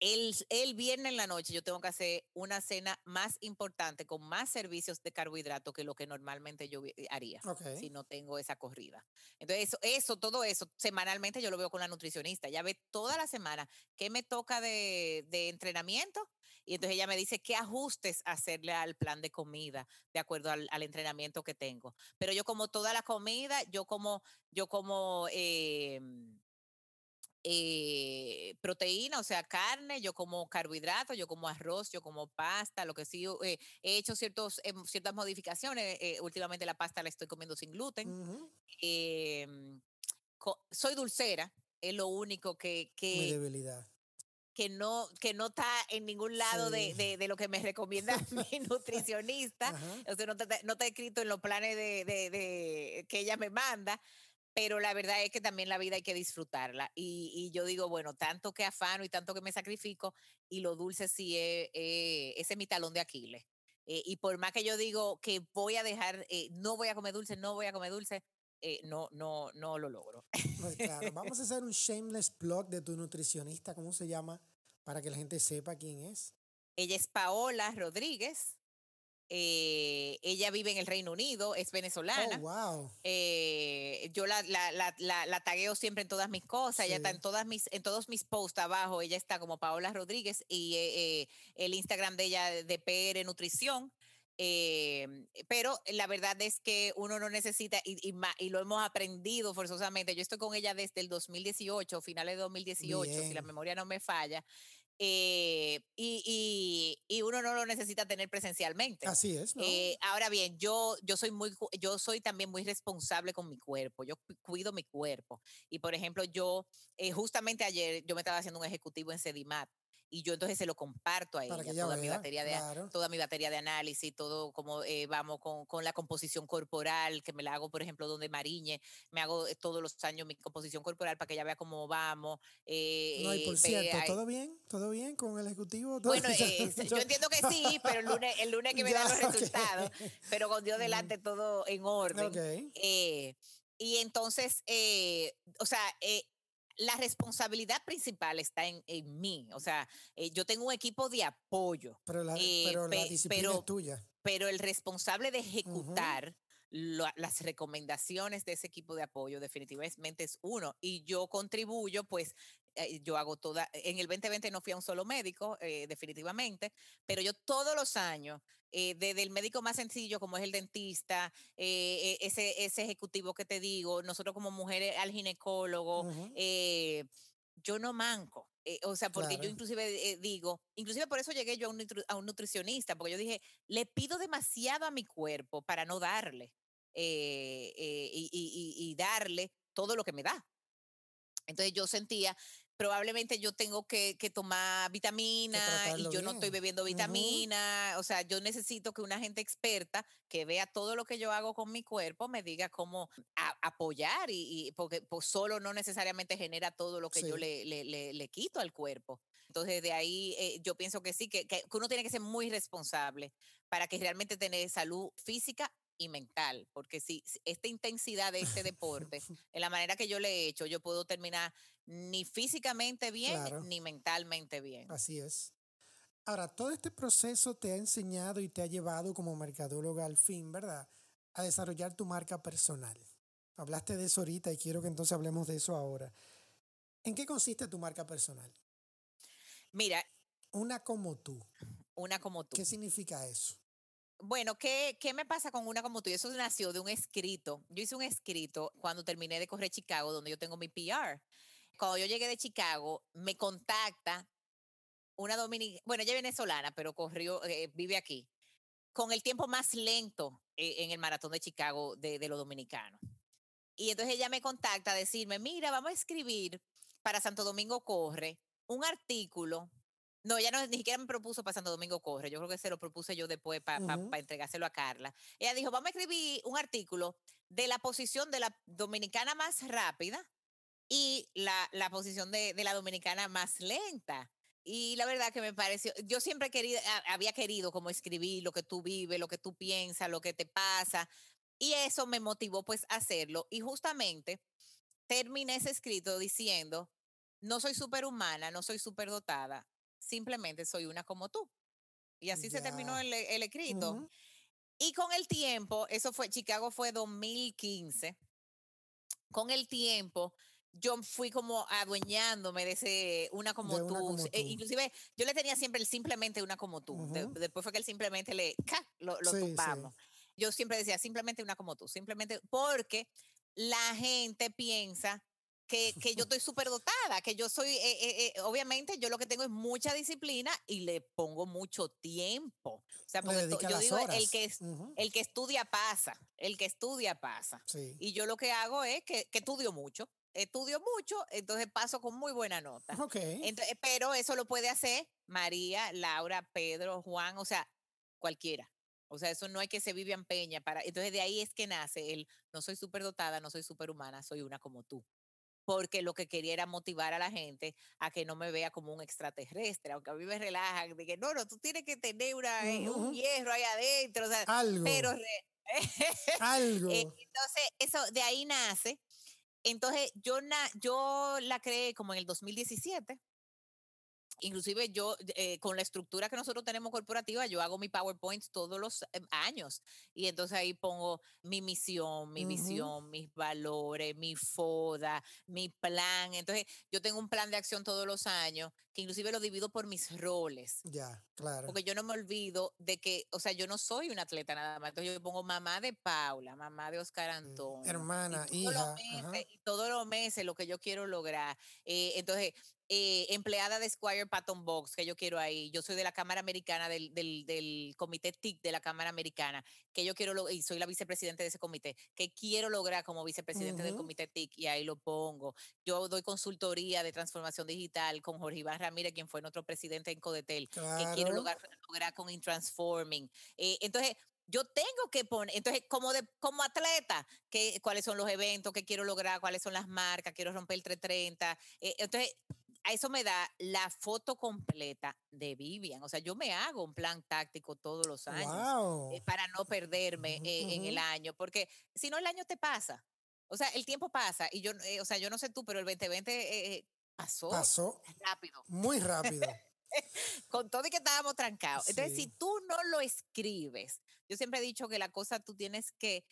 el, el, viernes en la noche yo tengo que hacer una cena más importante con más servicios de carbohidrato que lo que normalmente yo eh, haría si no tengo esa corrida. Entonces, eso, eso, todo eso, semanalmente yo lo veo con la nutricionista. Ya ve toda la semana qué me toca de, de entrenamiento y entonces ella me dice qué ajustes hacerle al plan de comida de acuerdo al, al entrenamiento que tengo. Pero yo como toda la comida, yo como, yo como... Eh, eh, proteína, o sea, carne, yo como carbohidratos, yo como arroz, yo como pasta, lo que sí, eh, he hecho ciertos, em, ciertas modificaciones. Eh, últimamente la pasta la estoy comiendo sin gluten. Em, soy dulcera, es lo único que... que debilidad que no, que no está en ningún lado de, de, lo que me recomienda mi nutricionista. O sea, no está, no escrito en los planes de, de, que ella me manda pero la verdad es que también la vida hay que disfrutarla. Y, yo digo, bueno, tanto que afano y tanto que me sacrifico, y lo dulce sí es, ese es mi talón de Aquiles. Eh, y por más que yo digo que voy a dejar, eh, no voy a comer dulce, no voy a comer dulce, eh, no, no, no lo logro. Pues claro, vamos a hacer un shameless blog de tu nutricionista, ¿cómo se llama? Para que la gente sepa quién es. Ella es Paola Rodríguez. Eh, ella vive en el Reino Unido, es venezolana. Oh, wow. Eh, yo la, la, la, la, tagueo siempre en todas mis cosas, ella está en, todas mis, en todos mis posts abajo, ella está como Paola Rodríguez y eh, el Instagram de ella de PR Nutrición. pero la verdad es que uno no necesita, y, y, lo hemos aprendido forzosamente, yo estoy con ella desde el 2018, finales de 2018, si la memoria no me falla, eh, y, y, uno no lo necesita tener presencialmente. Así es. Eh, ahora bien, yo, yo, soy muy, yo soy también muy responsable con mi cuerpo, yo cuido mi cuerpo. Y por ejemplo, yo eh, justamente ayer yo me estaba haciendo un ejecutivo en Sedimat y yo entonces se lo comparto a ella, toda, mi batería de, toda mi batería de análisis, todo como eh, vamos con, con, la composición corporal, que me la hago, por ejemplo, donde Mariñe, me hago eh, todos los años mi composición corporal para que ella vea cómo vamos. Eh, no, y por cierto, ¿todo bien? ¿Todo bien con el ejecutivo? Bueno, yo entiendo que sí, pero el lunes, el lunes que me dan los resultados, pero con Dios delante todo en orden. y entonces, o sea, la responsabilidad principal está en, mí. O sea, eh, yo tengo un equipo de apoyo. Pero la, eh, disciplina es tuya. Pero el responsable de ejecutar las recomendaciones de ese equipo de apoyo definitivamente es uno. Y yo contribuyo, pues, eh, yo hago toda, en el 2020 no fui a un solo médico, definitivamente, pero yo todos los años eh, desde el médico más sencillo como es el dentista, eh, e, ese, ese ejecutivo que te digo, nosotros como mujeres al ginecólogo, eh, yo no manco. o sea, porque yo inclusive digo, inclusive por eso llegué yo a un, a un, nutricionista, porque yo dije, le pido demasiado a mi cuerpo para no darle y, y, y darle todo lo que me da. Entonces yo sentía probablemente yo tengo que, tomar vitamina y yo no estoy bebiendo vitamina. O sea, yo necesito que una gente experta que vea todo lo que yo hago con mi cuerpo me diga cómo apoyar y, porque pues, solo no necesariamente genera todo lo que yo le, le, quito al cuerpo. Entonces, de ahí eh, yo pienso que sí, que, que uno tiene que ser muy responsable para que realmente tener salud física y mental, porque si, esta intensidad de este deporte, en la manera que yo le he hecho, yo puedo terminar ni físicamente bien ni mentalmente bien. Así es. Ahora, todo este proceso te ha enseñado y te ha llevado como mercadóloga al fin, ¿verdad? A desarrollar tu marca personal. Hablaste de eso ahorita y quiero que entonces hablemos de eso ahora. ¿En qué consiste tu marca personal? Mira. Una como tú. Una como tú. ¿Qué significa eso? Bueno, ¿qué, ¿qué, me pasa con una como tú? Eso nació de un escrito. Yo hice un escrito cuando terminé de correr Chicago, donde yo tengo mi PR. Cuando yo llegué de Chicago, me contacta una dominicana, bueno, ella es venezolana, pero corrió, eh, vive aquí, con el tiempo más lento eh, en el maratón de Chicago de, de los dominicanos. Y entonces ella me contacta a decirme, mira, vamos a escribir para Santo Domingo Corre un artículo no, ella no, ni siquiera me propuso para Santo Domingo Corre. Yo creo que se lo propuse yo después para entregárselo a Carla. Ella dijo, vamos a escribir un artículo de la posición de la dominicana más rápida y la, la posición de, de, la dominicana más lenta. Y la verdad que me pareció, yo siempre querido, había querido como escribir lo que tú vives, lo que tú piensas, lo que te pasa. Y eso me motivó pues a hacerlo. Y justamente terminé ese escrito diciendo, no soy superhumana, no soy superdotada, simplemente soy una como tú. Y así se terminó el, el escrito. Y con el tiempo, eso fue, Chicago fue 2015, con el tiempo yo fui como adueñándome de ese una como, tú. E inclusive yo le tenía siempre el simplemente una como tú. después fue que el simplemente le lo, lo tumbamos. Yo siempre decía simplemente una como tú, simplemente porque la gente piensa que, que yo estoy súper dotada, que yo soy, eh, eh, eh, obviamente yo lo que tengo es mucha disciplina y le pongo mucho tiempo. O sea, porque yo digo, el que, el que estudia pasa, el que estudia pasa. Y yo lo que hago es que, que estudio mucho, estudio mucho, entonces paso con muy buena nota. Entonces, pero eso lo puede hacer María, Laura, Pedro, Juan, o sea, cualquiera. O sea, eso no hay que se Vivian Peña para. Entonces de ahí es que nace el no soy súper dotada, no soy superhumana, soy una como tú porque lo que quería era motivar a la gente a que no me vea como un extraterrestre, aunque a mí me relajan, de que no, no, tú tienes que tener una, eh, un hierro ahí adentro, o sea, algo. Pero algo. Eh, entonces, eso de ahí nace. Entonces, yo, na, yo la creé como en el 2017 Inclusive yo, eh, con la estructura que nosotros tenemos corporativa, yo hago mi PowerPoint todos los em, años. Y entonces ahí pongo mi misión, mi visión, mis valores, mi FODA, mi plan. Entonces yo tengo un plan de acción todos los años, que inclusive lo divido por mis roles. Ya, claro. Porque yo no me olvido de que, o sea, yo no soy un atleta nada más. Entonces yo pongo mamá de Paula, mamá de Oscar mm, Antonio. Hermana, hija. y todos los meses lo que yo quiero lograr. Eh, entonces eh, empleada de Squire Patton Box, que yo quiero ahí. Yo soy de la Cámara Americana, del, del, Comité TIC de la Cámara Americana, que yo quiero, y soy la vicepresidente de ese comité, que quiero lograr como vicepresidente del Comité TIC, y ahí lo pongo. Yo doy consultoría de transformación digital con Jorge Iván Ramírez, quien fue nuestro presidente en Codetel, que quiero lograr, con InTransforming. Eh, entonces, yo tengo que poner, entonces como de, como atleta, que, cuáles son los eventos que quiero lograr, cuáles son las marcas, quiero romper el 330. Eh, entonces, a eso me da la foto completa de Vivian. O sea, yo me hago un plan táctico todos los años eh, para no perderme eh, en el año, porque si no el año te pasa. O sea, el tiempo pasa y yo, o sea, yo no sé tú, pero el 2020 pasó, pasó rápido. Muy rápido. con todo y que estábamos trancados. Entonces, si tú no lo escribes, yo siempre he dicho que la cosa tú tienes que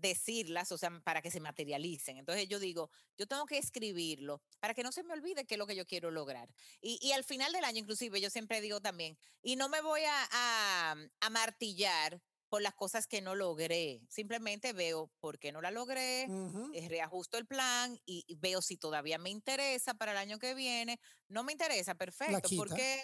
decirlas, o sea, para que se materialicen. Entonces yo digo, yo tengo que escribirlo para que no se me olvide qué es lo que yo quiero lograr. Y, al final del año, inclusive, yo siempre digo también, y no me voy a, a martillar por las cosas que no logré. Simplemente veo por qué no la logré, eh, reajusto el plan y, veo si todavía me interesa para el año que viene. No me interesa, perfecto. ¿Por qué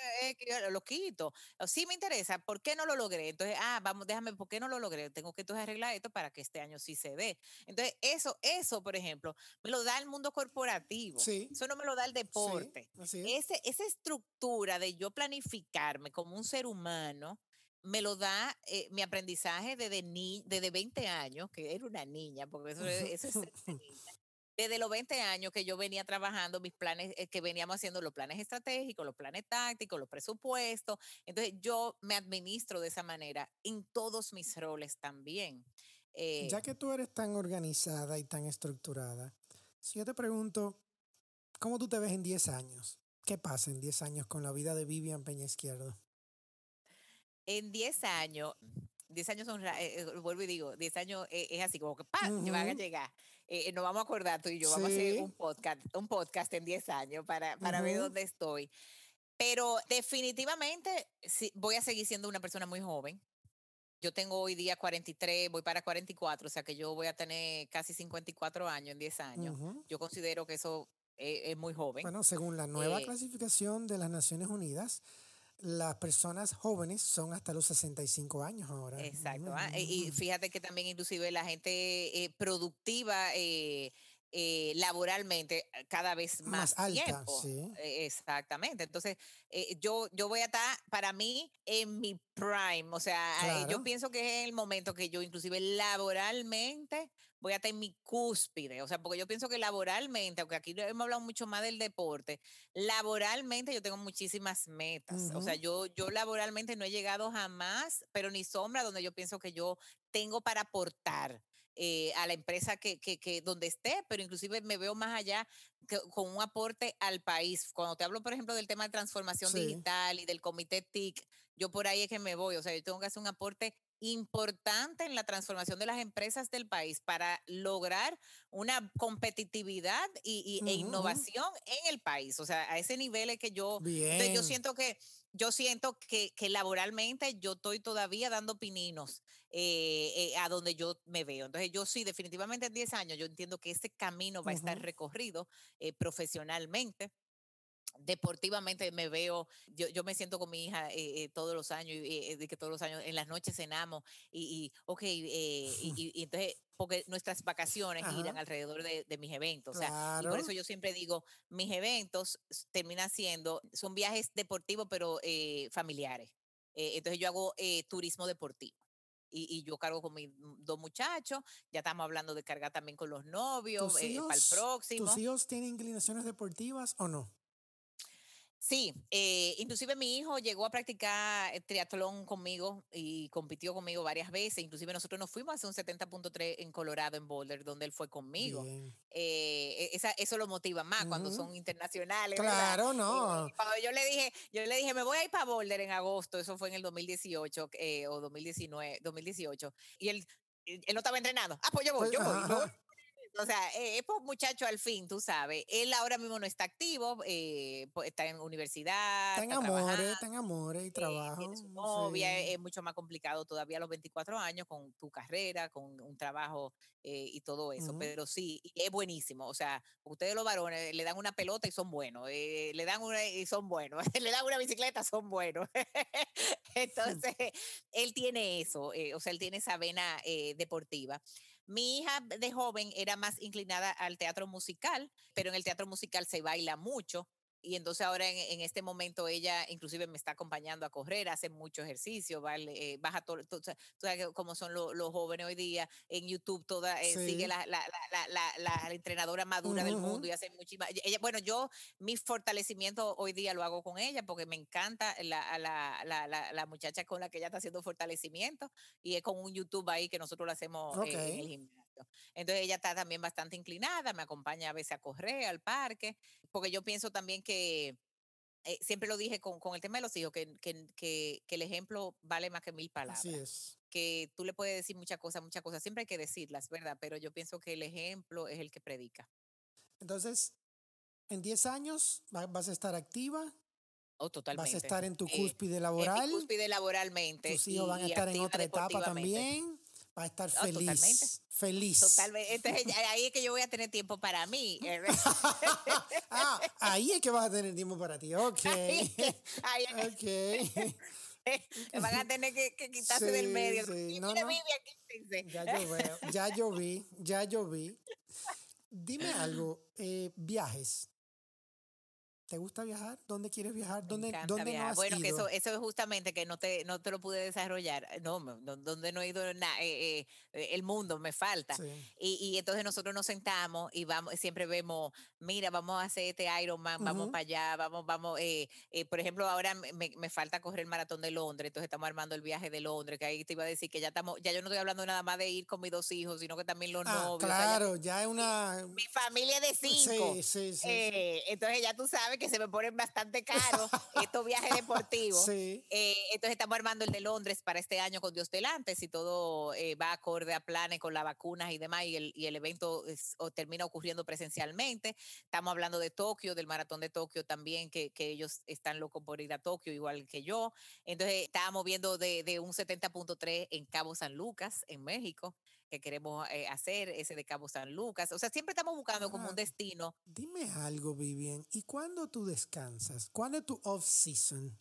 lo quito? Sí me interesa, ¿por qué no lo logré? Entonces, ah, vamos, déjame, ¿por qué no lo logré? Tengo que entonces arreglar esto para que este año sí se dé. Entonces, eso, eso, por ejemplo, me lo da el mundo corporativo. Eso no me lo da el deporte. Ese, esa estructura de yo planificarme como un ser humano, me lo da eh, mi aprendizaje desde, ni, desde 20 años, que era una niña, porque eso, es Desde los 20 años que yo venía trabajando mis planes, eh, que veníamos haciendo los planes estratégicos, los planes tácticos, los presupuestos. Entonces yo me administro de esa manera en todos mis roles también. Eh ya que tú eres tan organizada y tan estructurada, si yo te pregunto, ¿cómo tú te ves en 10 años? ¿Qué pasa en 10 años con la vida de Vivian Peña Izquierdo? En 10 años, 10 años son, eh, eh, vuelvo y digo, 10 años eh, es así como que ¡pam! van a llegar. nos vamos a acordar tú y yo, vamos a hacer un podcast, un podcast en 10 años para, para ver dónde estoy. Pero definitivamente voy a seguir siendo una persona muy joven. Yo tengo hoy día 43, voy para 44, o sea que yo voy a tener casi 54 años en 10 años. Yo considero que eso es, muy joven. Bueno, según la nueva clasificación de las Naciones Unidas, las personas jóvenes son hasta los 65 años ahora. Exacto. Ah, y fíjate que también inclusive la gente eh, productiva eh, eh, laboralmente cada vez más, alta, e, exactamente. Entonces, yo, yo voy a estar para mí en mi prime. O sea, yo pienso que es el momento que yo inclusive laboralmente voy a estar en mi cúspide, o sea, porque yo pienso que laboralmente, aunque aquí hemos hablado mucho más del deporte, laboralmente yo tengo muchísimas metas, o sea, yo, yo laboralmente no he llegado jamás, pero ni sombra donde yo pienso que yo tengo para aportar. Eh, a la empresa que, que, que, donde esté, pero inclusive me veo más allá con un aporte al país. Cuando te hablo, por ejemplo, del tema de transformación digital y del comité TIC, yo por ahí es que me voy, o sea, yo tengo que hacer un aporte importante en la transformación de las empresas del país para lograr una competitividad y, e innovación en el país. O sea, a ese nivel es que yo, yo siento que yo siento que, que, laboralmente yo estoy todavía dando pininos eh, eh, a donde yo me veo. Entonces yo sí, definitivamente en 10 años, yo entiendo que ese camino va a estar recorrido eh, profesionalmente deportivamente me veo, yo, yo me siento con mi hija eh, eh, todos los años, eh, de que todos los años en las noches cenamos y, y ok, y, y, entonces, porque nuestras vacaciones giran alrededor de, de, mis eventos, o sea, y por eso yo siempre digo, mis eventos terminan siendo, son viajes deportivos pero familiares, entonces yo hago turismo deportivo. Y, y, yo cargo con mis dos muchachos, ya estamos hablando de cargar también con los novios para el próximo. ¿Tus hijos tienen inclinaciones deportivas o no? Sí, eh, inclusive mi hijo llegó a practicar triatlón conmigo y compitió conmigo varias veces. Inclusive nosotros nos fuimos a hacer un 70.3 en Colorado, en Boulder, donde él fue conmigo. Eh, esa, eso lo motiva más cuando son internacionales. Claro, no. cuando yo le dije, yo le dije, me voy a ir para Boulder en agosto, eso fue en el 2018 eh, o 2019, 2018. Y él, él no estaba entrenando. Ah, pues yo voy, yo voy. O sea, eh, es muchacho al fin, tú sabes. Él ahora mismo no está activo, eh, pues, está en universidad. Está en amores, está en amores y trabajo. Tiene su novia, es mucho más complicado todavía a los 24 años con tu carrera, con un trabajo y todo eso. Pero sí, es buenísimo. O sea, ustedes los varones le dan una pelota y son buenos, le dan una y son buenos, le dan una bicicleta, son buenos. Entonces, él tiene eso, o sea, él tiene esa vena deportiva. Mi hija de joven era más inclinada al teatro musical, pero en el teatro musical se baila mucho y entonces ahora en, este momento ella inclusive me está acompañando a correr, hace mucho ejercicio, ¿vale? Eh, baja todo, cómo son los jóvenes hoy día, en YouTube toda, eh, sigue la, la, la, la, entrenadora madura del mundo y hace muchísimas, ella, bueno, yo mi fortalecimiento hoy día lo hago con ella porque me encanta la, muchacha con la que ella está haciendo fortalecimiento y es con un YouTube ahí que nosotros lo hacemos eh, en el gimnasio. Entonces ella está también bastante inclinada, me acompaña a veces a correr al parque, porque yo pienso también que, eh, siempre lo dije con, con, el tema de los hijos, que, que, que, el ejemplo vale más que mil palabras. Así es. Que tú le puedes decir muchas cosas, muchas cosas, siempre hay que decirlas, ¿verdad? Pero yo pienso que el ejemplo es el que predica. Entonces, en 10 años vas a estar activa. Oh, totalmente. Vas a estar en tu eh, cúspide laboral. En cúspide laboralmente. Tus hijos van a estar en otra etapa también. Va a estar feliz. Feliz. Totalmente. Entonces ahí es que yo voy a tener tiempo para mí. Ah, ahí es que vas a tener tiempo para ti. Ok. Ahí, ok. Van a tener que, quitarse del medio. Sí. No, no. Ya yo veo, ya yo vi, ya yo vi. Dime algo, eh, viajes. ¿Te gusta viajar? ¿Dónde quieres viajar? ¿Dónde, ¿dónde no has bueno, que eso, eso es justamente que no te, no te lo pude desarrollar. No, donde no he ido nada, eh, eh, el mundo me falta. Y, y, entonces nosotros nos sentamos y vamos, siempre vemos, mira, vamos a hacer este Ironman, vamos para allá, vamos, vamos. Eh, por ejemplo, ahora me, me, falta correr el maratón de Londres, entonces estamos armando el viaje de Londres, que ahí te iba a decir que ya estamos, ya yo no estoy hablando nada más de ir con mis dos hijos, sino que también los ah, novios. Claro, ya, es una. Mi familia de cinco. Sí, sí, sí. entonces ya tú sabes que se me ponen bastante caros estos viajes deportivos. Eh, entonces estamos armando el de Londres para este año con Dios delante, si todo eh, va acorde a planes con las vacunas y demás, y el, y el evento termina ocurriendo presencialmente. Estamos hablando de Tokio, del maratón de Tokio también, que, que, ellos están locos por ir a Tokio, igual que yo. Entonces estábamos viendo de, de un 70.3 en Cabo San Lucas, en México que queremos eh, hacer, ese de Cabo San Lucas. O sea, siempre estamos buscando como un ah, destino. Dime algo, Vivian. ¿Y cuándo tú descansas? ¿Cuándo es tu off-season?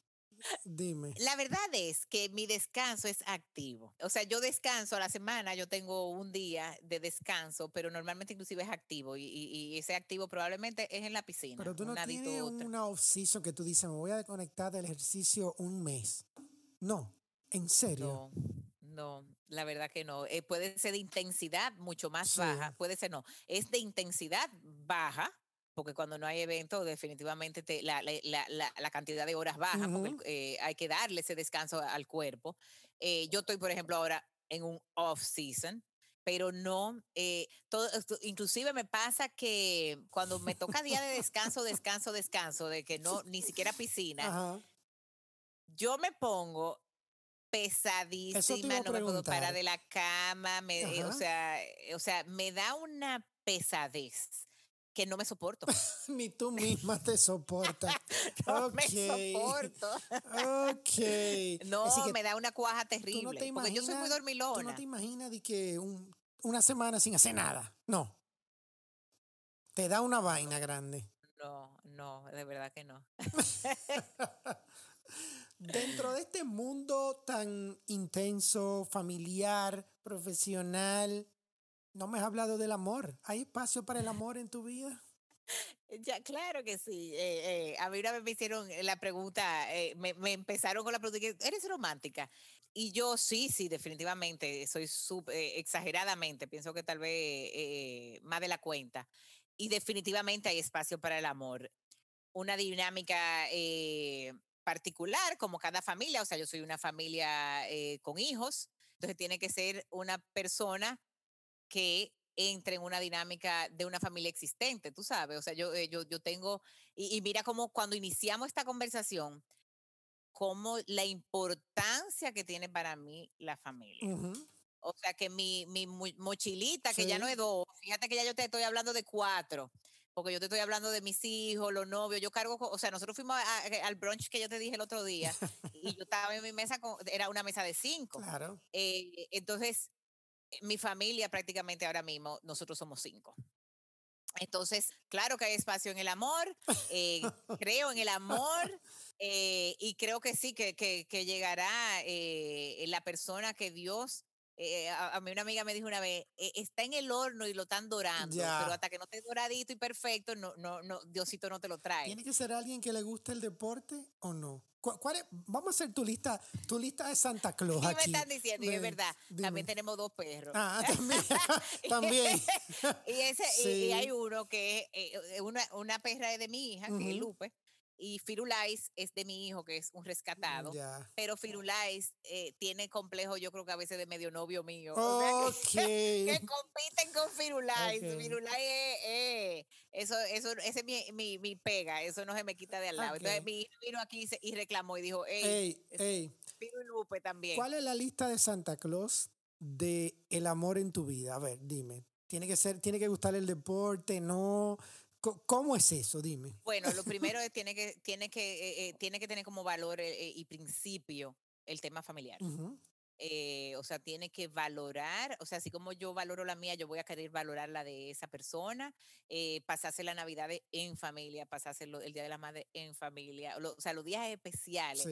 Dime. La verdad es que mi descanso es activo. O sea, yo descanso a la semana, yo tengo un día de descanso, pero normalmente inclusive es activo y, ese activo probablemente es en la piscina. Pero tú no tienes una off-season que tú dices, me voy a desconectar del ejercicio un mes. No, en serio. No, no. La verdad que no. Eh, puede ser de intensidad mucho más baja, puede ser no. Es de intensidad baja, porque cuando no hay evento, definitivamente te, la, la, la, la, cantidad de horas baja, porque eh, hay que darle ese descanso al cuerpo. Eh, yo estoy, por ejemplo, ahora en un off-season, pero no, todo, inclusive me pasa que cuando me toca día de descanso, descanso, descanso, de que no, ni siquiera piscina, yo me pongo pesadísima, no me puedo parar de la cama, me, o, sea, o sea, me da una pesadez que no me soporto. Ni tú misma te soportas. no me soporto. ok. No, me da una cuaja terrible. porque yo soy muy dormilona. Tú no te imaginas de que una semana sin hacer nada. No. Te da una vaina grande. No, no, de verdad que no. Dentro de este mundo tan intenso, familiar, profesional, no me has hablado del amor. ¿Hay espacio para el amor en tu vida? Ya, claro que sí. Eh, eh, a mí una vez me hicieron la pregunta, eh, me, me, empezaron con la pregunta, ¿eres romántica? Y yo sí, sí, definitivamente, soy exageradamente, pienso que tal vez más de la cuenta. Y definitivamente hay espacio para el amor. Una dinámica particular, como cada familia, o sea, yo soy una familia eh, con hijos, entonces tiene que ser una persona que entre en una dinámica de una familia existente, tú sabes, o sea, yo, eh, yo, yo tengo, y, mira cómo cuando iniciamos esta conversación, como la importancia que tiene para mí la familia. O sea que mi, mi mochilita, que ya no es dos, fíjate que ya yo te estoy hablando de cuatro porque yo te estoy hablando de mis hijos, los novios, yo cargo, o sea, nosotros fuimos al brunch que yo te dije el otro día y yo estaba en mi mesa, con, era una mesa de cinco. Claro. Eh, entonces, mi familia prácticamente ahora mismo, nosotros somos cinco. Entonces, claro que hay espacio en el amor, eh, creo en el amor eh, y creo que sí, que, que, que llegará la persona que Dios eh, a, mí una amiga me dijo una vez, e, está en el horno y lo están dorando, pero hasta que no esté doradito y perfecto, no, no, no, Diosito no te lo trae. ¿Tiene que ser alguien que le guste el deporte o no? ¿Cuál es? Vamos a hacer tu lista, tu lista de Santa Claus. ¿Qué me están diciendo? y es verdad, también tenemos dos perros. Ah, también. también. y, ese, y, hay uno que es eh, una, una perra de mi hija, que es Lupe y Firulais es de mi hijo, que es un rescatado. Pero Firulais eh, tiene complejo, yo creo que a veces de medio novio mío. que, compiten con Firulais. Firulais es, eso, eso, ese es mi, mi, mi, pega, eso no se me quita de al lado. Entonces mi hijo vino aquí y, reclamó y dijo, hey, hey, Lupe también. ¿Cuál es la lista de Santa Claus de el amor en tu vida? A ver, dime. Tiene que ser, tiene que gustar el deporte, no ¿Cómo es eso? Dime. Bueno, lo primero es tiene que, tiene que, eh, eh, tiene que tener como valor eh, y principio el tema familiar. o sea, tiene que valorar, o sea, así como yo valoro la mía, yo voy a querer valorar la de esa persona, pasarse la Navidad en familia, pasarse el Día de la Madre en familia, o sea, los días especiales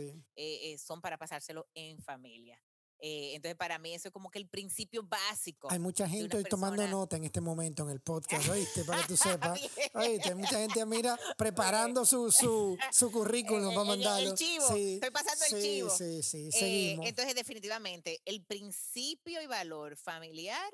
son para pasárselo en familia. Eh, entonces, para mí eso es como que el principio básico. Hay mucha gente hoy tomando nota en este momento en el podcast, ¿oíste? Para que tú sepas. ¿Oíste? Hay mucha gente, mira, preparando su, su, su currículum para mandarlo. El chivo, sí, estoy pasando el chivo. Sí, sí, eh, seguimos. entonces, definitivamente, el principio y valor familiar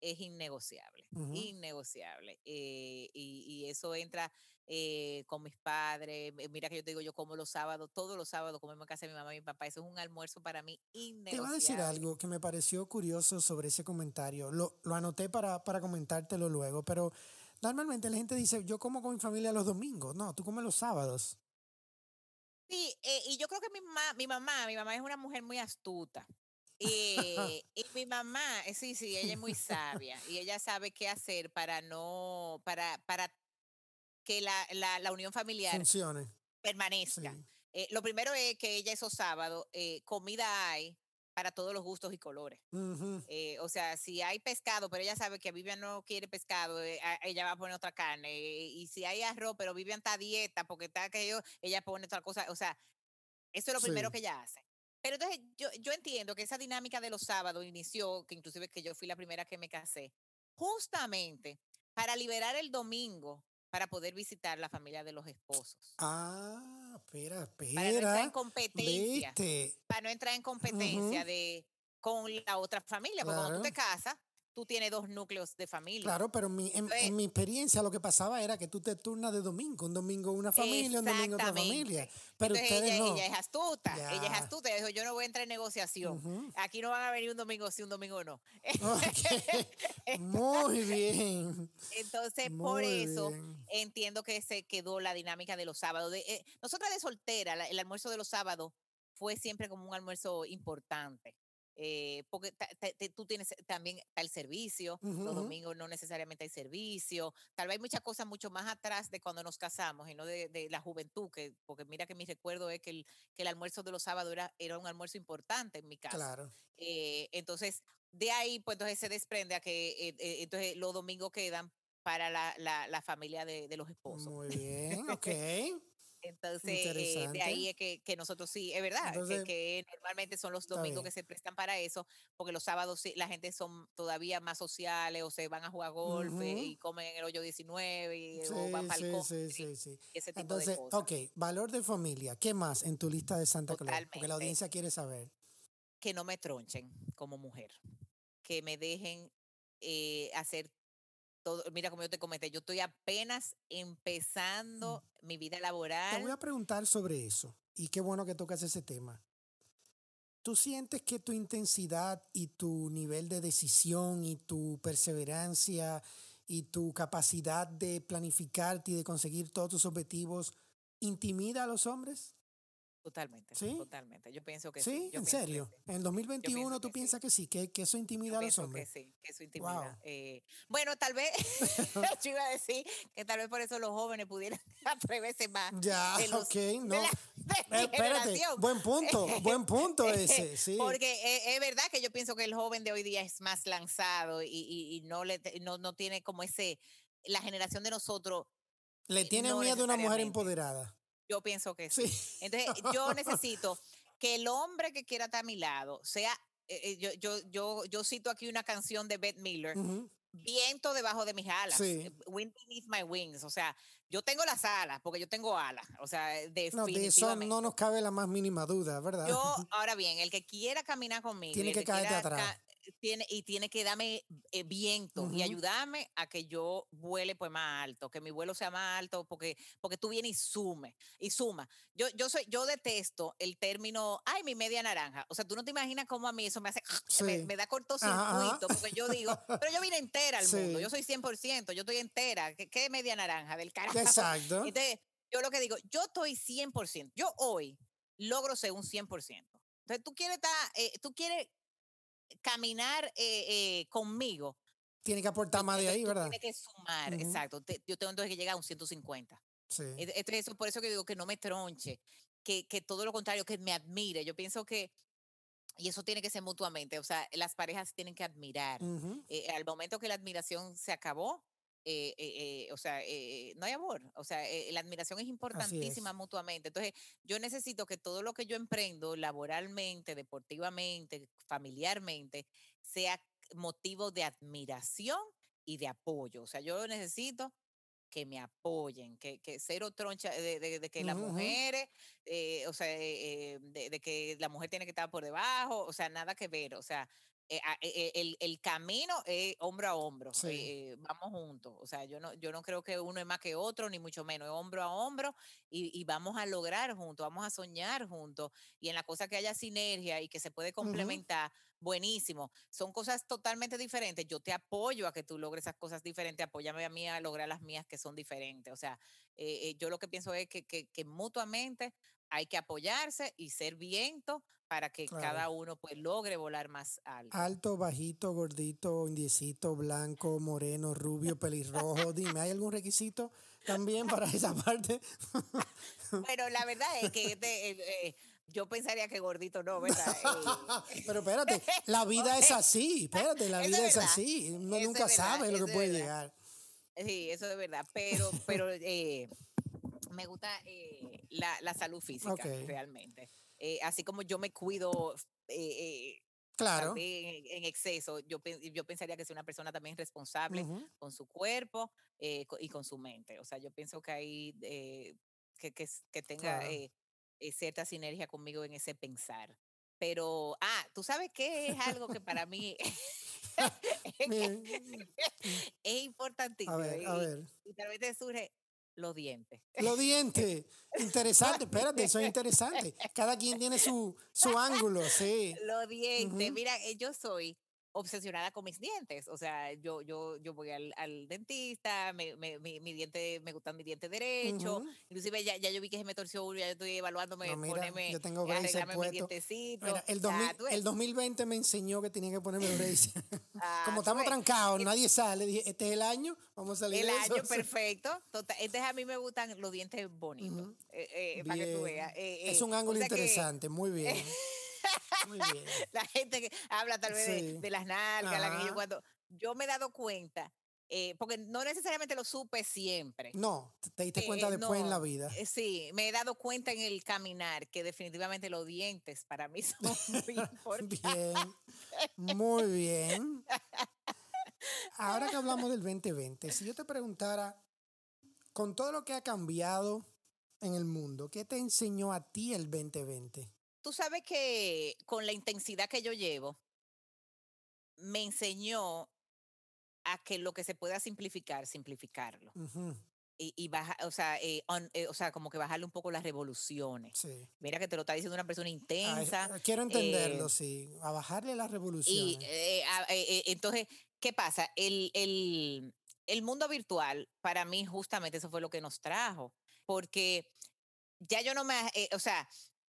es innegociable, innegociable. Eh, y, y, eso entra eh, con mis padres. Mira que yo te digo, yo como los sábados, todos los sábados comemos en casa de mi mamá y mi papá. Eso es un almuerzo para mí innegociable. Te voy a decir algo que me pareció curioso sobre ese comentario. Lo, lo anoté para, para comentártelo luego, pero normalmente la gente dice, yo como con mi familia los domingos. No, tú comes los sábados. Sí, eh, y yo creo que mi mamá, mi mamá, mi mamá es una mujer muy astuta. Y, y, mi mamá, eh, sí, sí, ella es muy sabia y ella sabe qué hacer para no, para, para que la, la, la unión familiar Funcione. permanezca. Eh, lo primero es que ella esos sábados, eh, comida hay para todos los gustos y colores. Eh, o sea, si hay pescado, pero ella sabe que Vivian no quiere pescado, ella va a poner otra carne. y si hay arroz, pero Vivian está a dieta porque está que yo, ella pone otra cosa. O sea, eso es lo primero que ella hace. Pero entonces yo, yo entiendo que esa dinámica de los sábados inició, que inclusive que yo fui la primera que me casé, justamente para liberar el domingo para poder visitar la familia de los esposos. Ah, espera, espera. Para no entrar en competencia. Para no entrar en competencia de con la otra familia. Porque cuando tú te casas, tú tienes dos núcleos de familia. Claro, pero en, en, mi experiencia lo que pasaba era que tú te turnas de domingo, un domingo una familia, un domingo otra familia. Pero ustedes ella, no. ella es astuta, ella es astuta, ella dijo, yo no voy a entrar en negociación. Aquí no van a venir un domingo sí, un domingo no. Muy bien. Entonces, por eso entiendo que se quedó la dinámica de los sábados. De, eh, nosotras de soltera, el almuerzo de los sábados fue siempre como un almuerzo importante. Eh, porque tú tienes también el servicio, los domingos no necesariamente hay servicio, tal vez hay muchas cosas mucho más atrás de cuando nos casamos y no de, la juventud, que, porque mira que mi recuerdo es que el, que el almuerzo de los sábados era, era un almuerzo importante en mi casa. Claro. Eh, entonces, de ahí, pues entonces se desprende a que eh, entonces los domingos quedan para la, la, la familia de, de, los esposos. Muy bien, ok. Entonces, eh, de ahí es que, que, nosotros sí, es verdad, que, normalmente son los domingos que se prestan para eso, porque los sábados sí, la gente son todavía más sociales o se van a jugar golf y comen en el hoyo 19 y, o van para el sí, sí, sí, Ese tipo Entonces, de cosas. ok, valor de familia, ¿qué más en tu lista de Santa Claus? Porque la audiencia quiere saber. Que no me tronchen como mujer, que me dejen eh, hacer mira como yo te comenté, yo estoy apenas mm. empezando mi vida laboral. Te voy a preguntar sobre eso y qué bueno que tocas ese tema. ¿Tú sientes que tu intensidad y tu nivel de decisión y tu perseverancia y tu capacidad de planificarte y de conseguir todos tus objetivos intimida a los hombres? Totalmente. ¿Sí? Totalmente. Yo pienso que sí. sí. Yo ¿En serio? sí. En 2021 tú piensas que sí, que, que eso Yo intimida a los pienso que hombres. sí, que eso intimida. Wow. Eh, bueno, tal vez, yo iba a decir que tal vez por eso los jóvenes pudieran atreverse más. Ya, los- ok, no. la- Eh, espérate, buen punto, buen punto ese, sí. Porque eh, es verdad que yo pienso que el joven de hoy día es más lanzado y, y- y no, le, no, no tiene como ese, la generación de nosotros, Le tiene no miedo a una mujer empoderada. Yo pienso que sí. Sí. Entonces, yo necesito que el hombre que quiera estar a mi lado sea, eh, eh, yo, yo, yo, yo cito aquí una canción de Bette Miller, Ujú. viento debajo de mis alas, Sí. eh, wind beneath my wings, o sea, yo tengo las alas, porque yo tengo alas, o sea, No, definitivamente. de eso no nos cabe la más mínima duda, ¿verdad? Yo, ahora bien, el que quiera caminar conmigo, Tiene el que caerte atrás. ca- Tiene, y tiene que darme eh, viento y ayudarme a que yo vuele pues más alto, que mi vuelo sea más alto, porque, porque tú vienes y sume, y suma. Yo, yo soy, yo detesto el término, ay, mi media naranja. O sea, tú no te imaginas cómo a mí eso me hace, me, Sí. me da cortocircuito, porque yo digo, pero yo vine entera al mundo, yo soy 100%, yo estoy entera. ¿Qué, qué media naranja del carajo? Exacto. Entonces, yo lo que digo, yo estoy 100%, yo hoy logro ser un 100%. Entonces, tú quieres, eh, tú quieres caminar eh, eh, conmigo. Tiene que aportar más de ahí, tú ¿verdad? Tienes que sumar, Ujú. exacto. Te- yo tengo entonces que llegar a un 150. Sí. Ent- Entonces, eso, por eso que digo que no me tronche, que, que todo lo contrario, que me admire. Yo pienso que, y eso tiene que ser mutuamente, o sea, las parejas tienen que admirar. Eh, al momento que la admiración se acabó, eh, eh, eh, o sea, eh, no hay amor. O sea, eh, la admiración es importantísima mutuamente. Entonces, yo necesito que todo lo que yo emprendo laboralmente, deportivamente, familiarmente, sea motivo de admiración y de apoyo. O sea, yo necesito que me apoyen, que, que cero troncha de, de- de que las Ujú, ujú. mujeres, eh, o sea, eh, eh, de, de que la mujer tiene que estar por debajo, o sea, nada que ver, o sea, eh, eh, el, el camino es hombro a hombro, Sí. eh, vamos juntos, o sea, yo no, yo no creo que uno es más que otro, ni mucho menos, es hombro a hombro y, y vamos a lograr juntos, vamos a soñar juntos y en la cosa que haya sinergia y que se puede complementar, buenísimo, son cosas totalmente diferentes, yo te apoyo a que tú logres esas cosas diferentes, apóyame a mí a lograr las mías que son diferentes, o sea, yo lo que pienso es que, que, que mutuamente hay que apoyarse y ser viento para que Claro. cada uno pues logre volar más alto. Alto, bajito, gordito, indiecito, blanco, moreno, rubio, pelirrojo. Dime, ¿hay algún requisito también para esa parte? Bueno, la verdad es que este, eh, eh, yo pensaría que gordito no, ¿verdad? Eh, Pero espérate, la vida es así, espérate, la vida es así. Uno eso nunca verdad, sabe lo que puede verdad. llegar. sí, eso es verdad, pero, pero eh, me gusta eh, la, la salud física realmente. Eh, así como yo me cuido eh, eh, Claro. en, en exceso, yo, yo pensaría que es una persona también responsable Ujú. con su cuerpo eh, y con su mente. O sea, yo pienso que hay que, que, s- que tenga Claro. eh, eh, cierta sinergia conmigo en ese pensar. Pero, ah, tú sabes que es algo que para mí es, que importantísimo. A ver, a y- ver. Y tal vez te surge los dientes. Los dientes. Interesante, espérate, eso es interesante. Cada quien tiene su, su ángulo, sí. Los dientes. Mira, eh, yo soy obsesionada con mis dientes. O sea, yo, yo, yo voy al, al dentista, me, me- mi, mi diente, me gustan mis dientes derechos. Ujú. Inclusive ya, ya yo vi que se me torció uno, ya yo estoy evaluándome No, mira, yo tengo eh, puestos. dientecitos. Mira, el, O sea, 2000 tú ves, el 2020 me enseñó que tenía que ponerme braces. ah, Como estamos trancados, nadie sale. Dije, este es el año, vamos a salir El de eso. año perfecto. Total, entonces a mí me gustan los dientes bonitos. Eh, eh, para que tú veas. eh, Es eh, un o ángulo que- interesante, muy bien. Muy bien. la gente que habla tal vez de- Sí. de, las nalgas, la que yo cuando yo me he dado cuenta, eh, porque no necesariamente lo supe siempre. No, te- te diste Eh, cuenta eh, después en la vida. eh, sí, me he dado cuenta en el caminar que definitivamente los dientes para mí son muy importantes. Bien, muy bien. Ahora que hablamos del 2020, si yo te preguntara, con todo lo que ha cambiado en el mundo, ¿qué te enseñó a ti el 2020? Tú sabes que con la intensidad que yo llevo, me enseñó a que lo que se pueda simplificar, simplificarlo. Ujú, Y, y baja, o sea, eh, on- eh, o sea, como que bajarle un poco las revoluciones. sí. Mira que te lo está diciendo una persona Ah, intensa. quiero entenderlo, eh, sí. A bajarle las Y revoluciones. eh, a- eh, eh, entonces, ¿qué pasa? El, el, el mundo virtual, para mí, justamente eso fue lo que nos trajo. Porque ya yo no me, eh, o sea,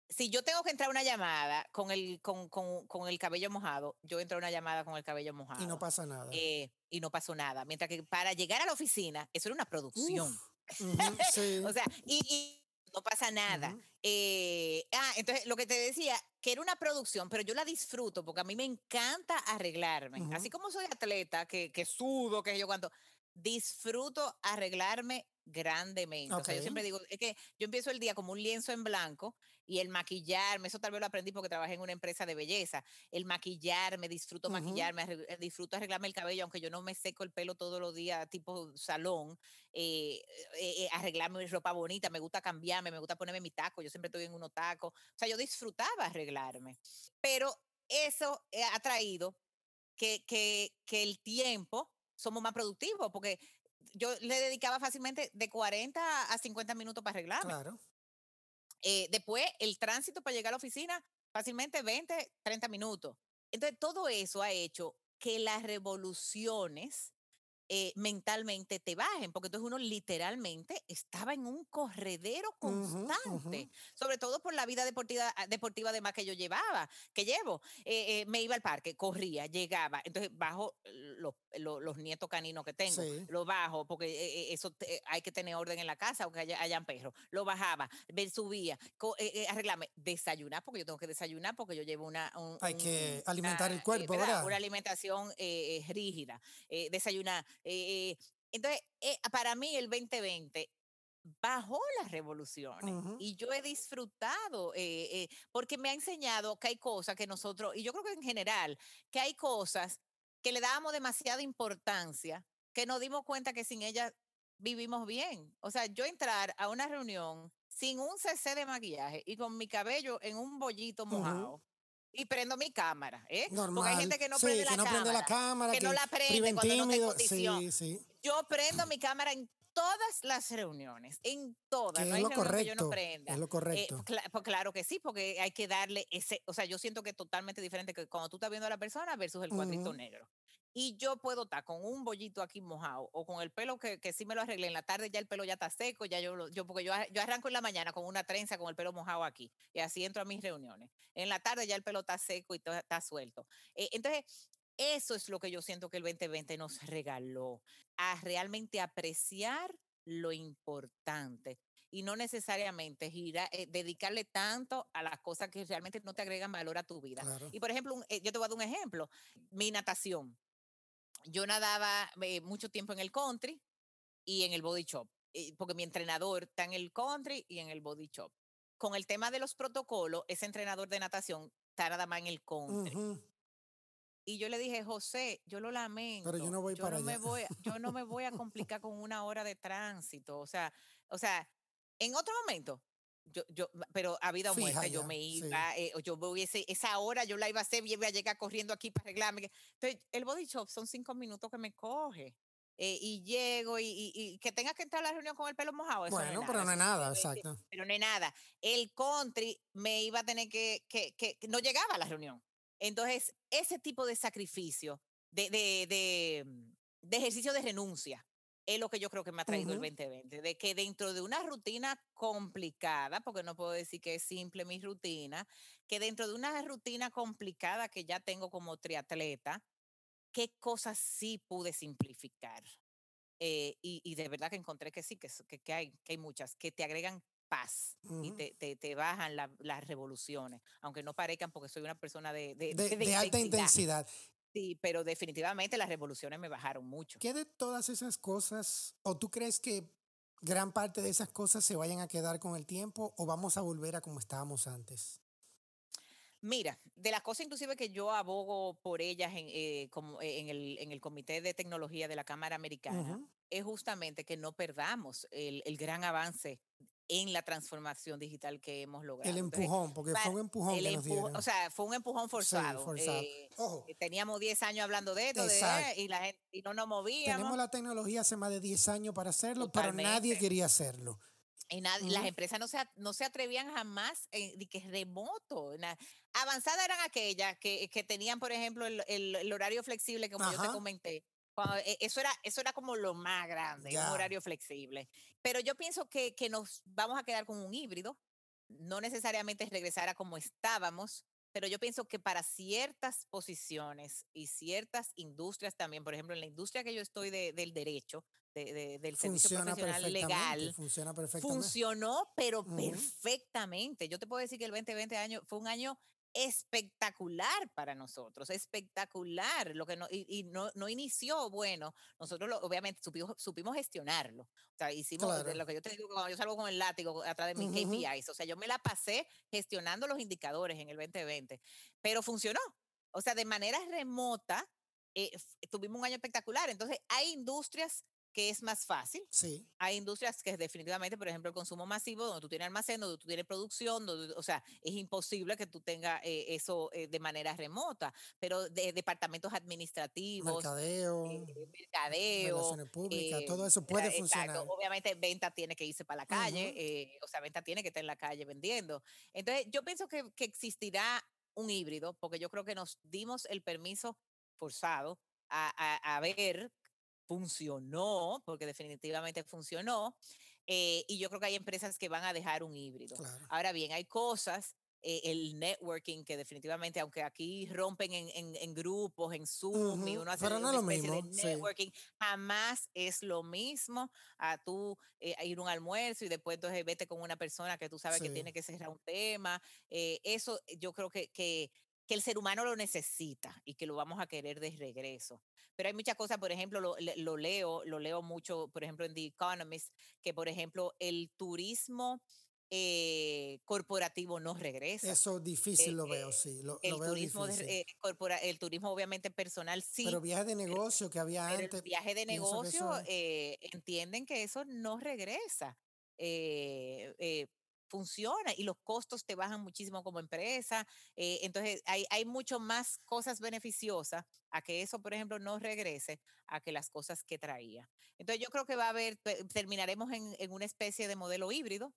si yo tengo que entrar a una llamada con el, con, con, con, el cabello mojado, yo entro a una llamada con el cabello mojado. Y no pasa nada. Eh, y no pasó nada. Mientras que para llegar a la oficina, eso era una producción. sí. o sea, y, y, no pasa nada. eh, ah, entonces lo que te decía, que era una producción, pero yo la disfruto porque a mí me encanta arreglarme. Así como soy atleta, que, que sudo, que yo cuando disfruto arreglarme grandemente. O sea, yo siempre digo, es que yo empiezo el día como un lienzo en blanco y el maquillarme, eso tal vez lo aprendí porque trabajé en una empresa de belleza, el maquillarme, disfruto maquillarme, eh, disfruto arreglarme el cabello, aunque yo no me seco el pelo todos los días, tipo salón, eh, eh, arreglarme ropa bonita, me gusta cambiarme, me gusta ponerme mi taco, yo siempre estoy en unos tacos, o sea, yo disfrutaba arreglarme, pero eso ha traído que, que, que el tiempo somos más productivos, porque yo le dedicaba fácilmente de 40 a 50 minutos para arreglarme. Claro. Eh, después, el tránsito para llegar a la oficina, fácilmente 20, 30 minutos. Entonces, todo eso ha hecho que las revoluciones eh, mentalmente te bajen, porque entonces uno literalmente estaba en un corredero constante, sobre todo por la vida deportiva, ah, deportiva además que yo llevaba, que llevo. Eh, eh, me iba al parque, corría, llegaba, entonces bajo los, los, nietos caninos que tengo, lo bajo, porque eso hay que tener orden en la casa, aunque haya, hayan perros, lo bajaba, subía, arreglarme, desayunar, porque yo tengo que desayunar, porque yo llevo una... hay que alimentar el cuerpo, ¿verdad? Una alimentación rígida, desayunar eh, entonces, eh, para mí el 2020 bajó las revoluciones y yo he disfrutado eh, porque me ha enseñado que hay cosas que nosotros, y yo creo que en general, que hay cosas que le dábamos demasiada importancia, que nos dimos cuenta que sin ellas vivimos bien. O sea, yo entrar a una reunión sin un CC de maquillaje y con mi cabello en un bollito mojado y prendo mi cámara, ¿eh? Porque hay gente que no, prende, la cámara, que, no la prende cuando no condición. Yo prendo mi cámara en todas las reuniones, en todas. no hay lo correcto, que yo no prenda. Es lo eh, correcto. pues claro que sí, porque hay que darle ese, o sea, yo siento que es totalmente diferente que cuando tú estás viendo a la persona versus el cuadrito negro y yo puedo estar con un bollito aquí mojado o con el pelo que, que sí me lo arreglé en la tarde, ya el pelo ya está seco, ya yo, yo porque yo, yo arranco en la mañana con una trenza con el pelo mojado aquí y así entro a mis reuniones. En la tarde ya el pelo está seco y todo está suelto. Eh, entonces, eso es lo que yo siento que el 2020 nos regaló, a realmente apreciar lo importante y no necesariamente gira, eh, dedicarle tanto a las cosas que realmente no te agregan valor a tu vida. Y por ejemplo, eh, yo te voy a dar un ejemplo, mi natación yo nadaba eh, mucho tiempo en el country y en el body shop, eh, porque mi entrenador está en el country y en el body shop. Con el tema de los protocolos, ese entrenador de natación está nada más en el country. Y yo le dije, José, yo lo lamento. Pero yo no voy para Me voy, yo no me voy a complicar con una hora de tránsito. O sea, o sea, en otro momento, yo, yo, pero a vida o muerte, yo me iba, eh, yo hubiese, esa hora yo la iba a hacer y iba a llegar corriendo aquí para arreglarme. Entonces, el body shop son cinco minutos que me coge. Eh, y llego y, y, que tenga que entrar a la reunión con el pelo mojado. bueno, pero no es nada, exacto. Pero no es nada. El country me iba a tener que, que, que, no llegaba a la reunión. Entonces, ese tipo de sacrificio, de, de, de, de ejercicio de renuncia, es lo que yo creo que me ha traído el 2020, de que dentro de una rutina complicada, porque no puedo decir que es simple mi rutina, que dentro de una rutina complicada que ya tengo como triatleta, qué cosas sí pude simplificar. Eh, y, de verdad que encontré que sí, que, que, hay, que hay muchas, que te agregan paz y te, te, te bajan las revoluciones, aunque no parezcan porque soy una persona de, de, de alta intensidad. Sí, pero definitivamente las revoluciones me bajaron mucho. ¿Qué de todas esas cosas, o tú crees que gran parte de esas cosas se vayan a quedar con el tiempo o vamos a volver a como estábamos antes? Mira, de las cosas inclusive que yo abogo por ellas en, eh, como eh, en, el, en, el, Comité de Tecnología de la Cámara Americana, es justamente que no perdamos el, el, gran avance en la transformación digital que hemos logrado. El empujón, porque fue un empujón que nos dieron. O sea, fue un empujón forzado. forzado. Eh, Ojo. Eh, teníamos 10 años hablando de esto de, y, la gente, y no nos movíamos. Tenemos la tecnología hace más de 10 años para hacerlo, pero nadie quería hacerlo. Y nadie, las empresas no se, no se atrevían jamás eh, de que es remoto. avanzadas eran aquellas que, que, tenían, por ejemplo, el, el, horario flexible, como yo te comenté. E, eso, era, eso era como lo más grande, un horario flexible. Pero yo pienso que, que nos vamos a quedar con un híbrido, no necesariamente regresar a como estábamos, pero yo pienso que para ciertas posiciones y ciertas industrias también, por ejemplo, en la industria que yo estoy del derecho, del servicio profesional legal, funciona funcionó, pero perfectamente. Yo te puedo decir que el 2020 año fue un año espectacular para nosotros, espectacular, lo que no, y, no, no, inició bueno, nosotros lo, obviamente supimos, supimos, gestionarlo, o sea, hicimos lo que yo te digo, cuando yo salgo con el látigo atrás de mis KPIs, o sea, yo me la pasé gestionando los indicadores en el 2020, pero funcionó, o sea, de manera remota, eh, tuvimos un año espectacular, entonces hay industrias que es más fácil. Sí. Hay industrias que definitivamente, por ejemplo, el consumo masivo, donde tú tienes almacén, donde tú tienes producción, o sea, es imposible que tú tengas eh, eso eh, de manera remota, pero de departamentos administrativos, mercadeo, eh, mercadeo relaciones públicas, todo eso puede funcionar. Obviamente, venta tiene que irse para la calle, o sea, venta tiene que estar en la calle vendiendo. Entonces, yo pienso que, que existirá un híbrido, porque yo creo que nos dimos el permiso forzado a, a, a, ver funcionó, porque definitivamente funcionó, eh, y yo creo que hay empresas que van a dejar un híbrido. Ahora bien, hay cosas, eh, el networking, que definitivamente, aunque aquí rompen en, en, grupos, en Zoom, y uno hace una especie de networking, jamás es lo mismo a tú eh, ir a un almuerzo y después entonces vete con una persona que tú sabes que tiene que cerrar un tema. eso yo creo que, que que el ser humano lo necesita y que lo vamos a querer de regreso. Pero hay muchas cosas, por ejemplo, lo, lo, leo, lo leo mucho, por ejemplo, en The Economist, que por ejemplo el turismo eh, corporativo no regresa. Eso difícil lo veo, sí. Lo, el, veo turismo eh, el turismo obviamente personal sí. Pero viaje de negocio que había antes. El viaje de negocio eh, entienden que eso no regresa. Eh, funciona y los costos te bajan muchísimo como empresa. Eh, entonces, hay, hay mucho más cosas beneficiosas a que eso, por ejemplo, no regrese a que las cosas que traía. Entonces, yo creo que va a haber, terminaremos en, en una especie de modelo híbrido,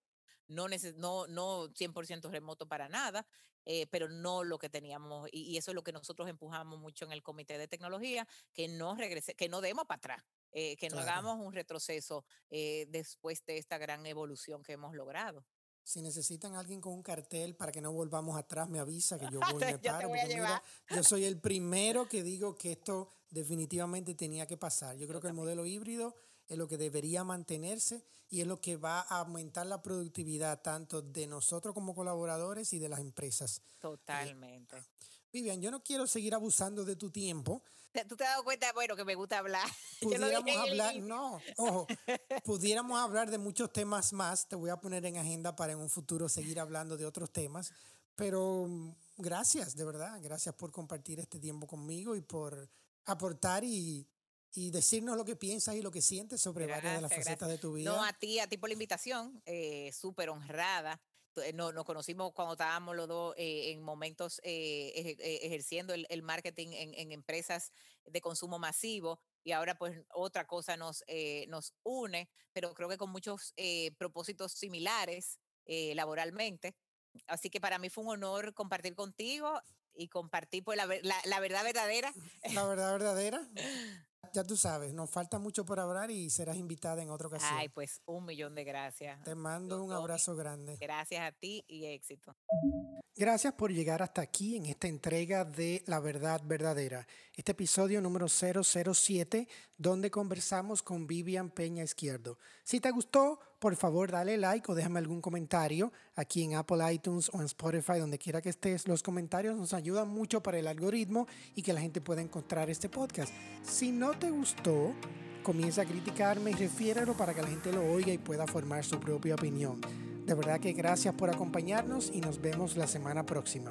no, no, no 100% remoto para nada, eh, pero no lo que teníamos, y, eso es lo que nosotros empujamos mucho en el Comité de Tecnología, que no regrese, que no demos para atrás. Eh, que no hagamos un retroceso después de esta gran evolución que hemos logrado. Si necesitan alguien con un cartel para que no volvamos atrás, me avisa que yo voy y me paro. yo soy el primero que digo que esto definitivamente tenía que pasar. Yo creo que el modelo híbrido es lo que debería mantenerse y es lo que va a aumentar la productividad tanto de nosotros como colaboradores y de las empresas. Eh, Totalmente. Vivian, yo no quiero seguir abusando de tu tiempo. ¿Tú te has dado cuenta, bueno, que me gusta hablar? Pudiéramos hablar, no, ojo, pudiéramos hablar de muchos temas más. Te voy a poner en agenda para en un futuro seguir hablando de otros temas. Pero mm, gracias, de verdad, gracias por compartir este tiempo conmigo y por aportar y, y decirnos lo que piensas y lo que sientes sobre varias de las facetas de tu vida. No, a ti, a ti por la invitación, eh, súper honrada. Eh, no, nos conocimos cuando estábamos los dos eh, en momentos eh, ejerciendo el, marketing en, empresas de consumo masivo y ahora pues otra cosa nos, nos une, pero creo que con muchos propósitos similares laboralmente. Así que para mí fue un honor compartir contigo y compartir pues la, la verdad verdadera. La verdad verdadera. ya tú sabes, nos falta mucho por hablar y serás invitada en otra ocasión. Ay, pues un millón de gracias. Te mando un abrazo grande. Gracias a ti y éxito. Gracias por llegar hasta aquí en esta entrega de La Verdad Verdadera, este episodio número 007, donde conversamos con Vivian Peña Izquierdo. Si te gustó, por favor dale like o déjame algún comentario aquí en Apple iTunes o en Spotify, donde quiera que estés. Los comentarios nos ayudan mucho para el algoritmo y que la gente pueda encontrar este podcast. Si no te gustó, comienza a criticarme y refiéralo para que la gente lo oiga y pueda formar su propia opinión. De verdad que gracias por acompañarnos y nos vemos la semana próxima.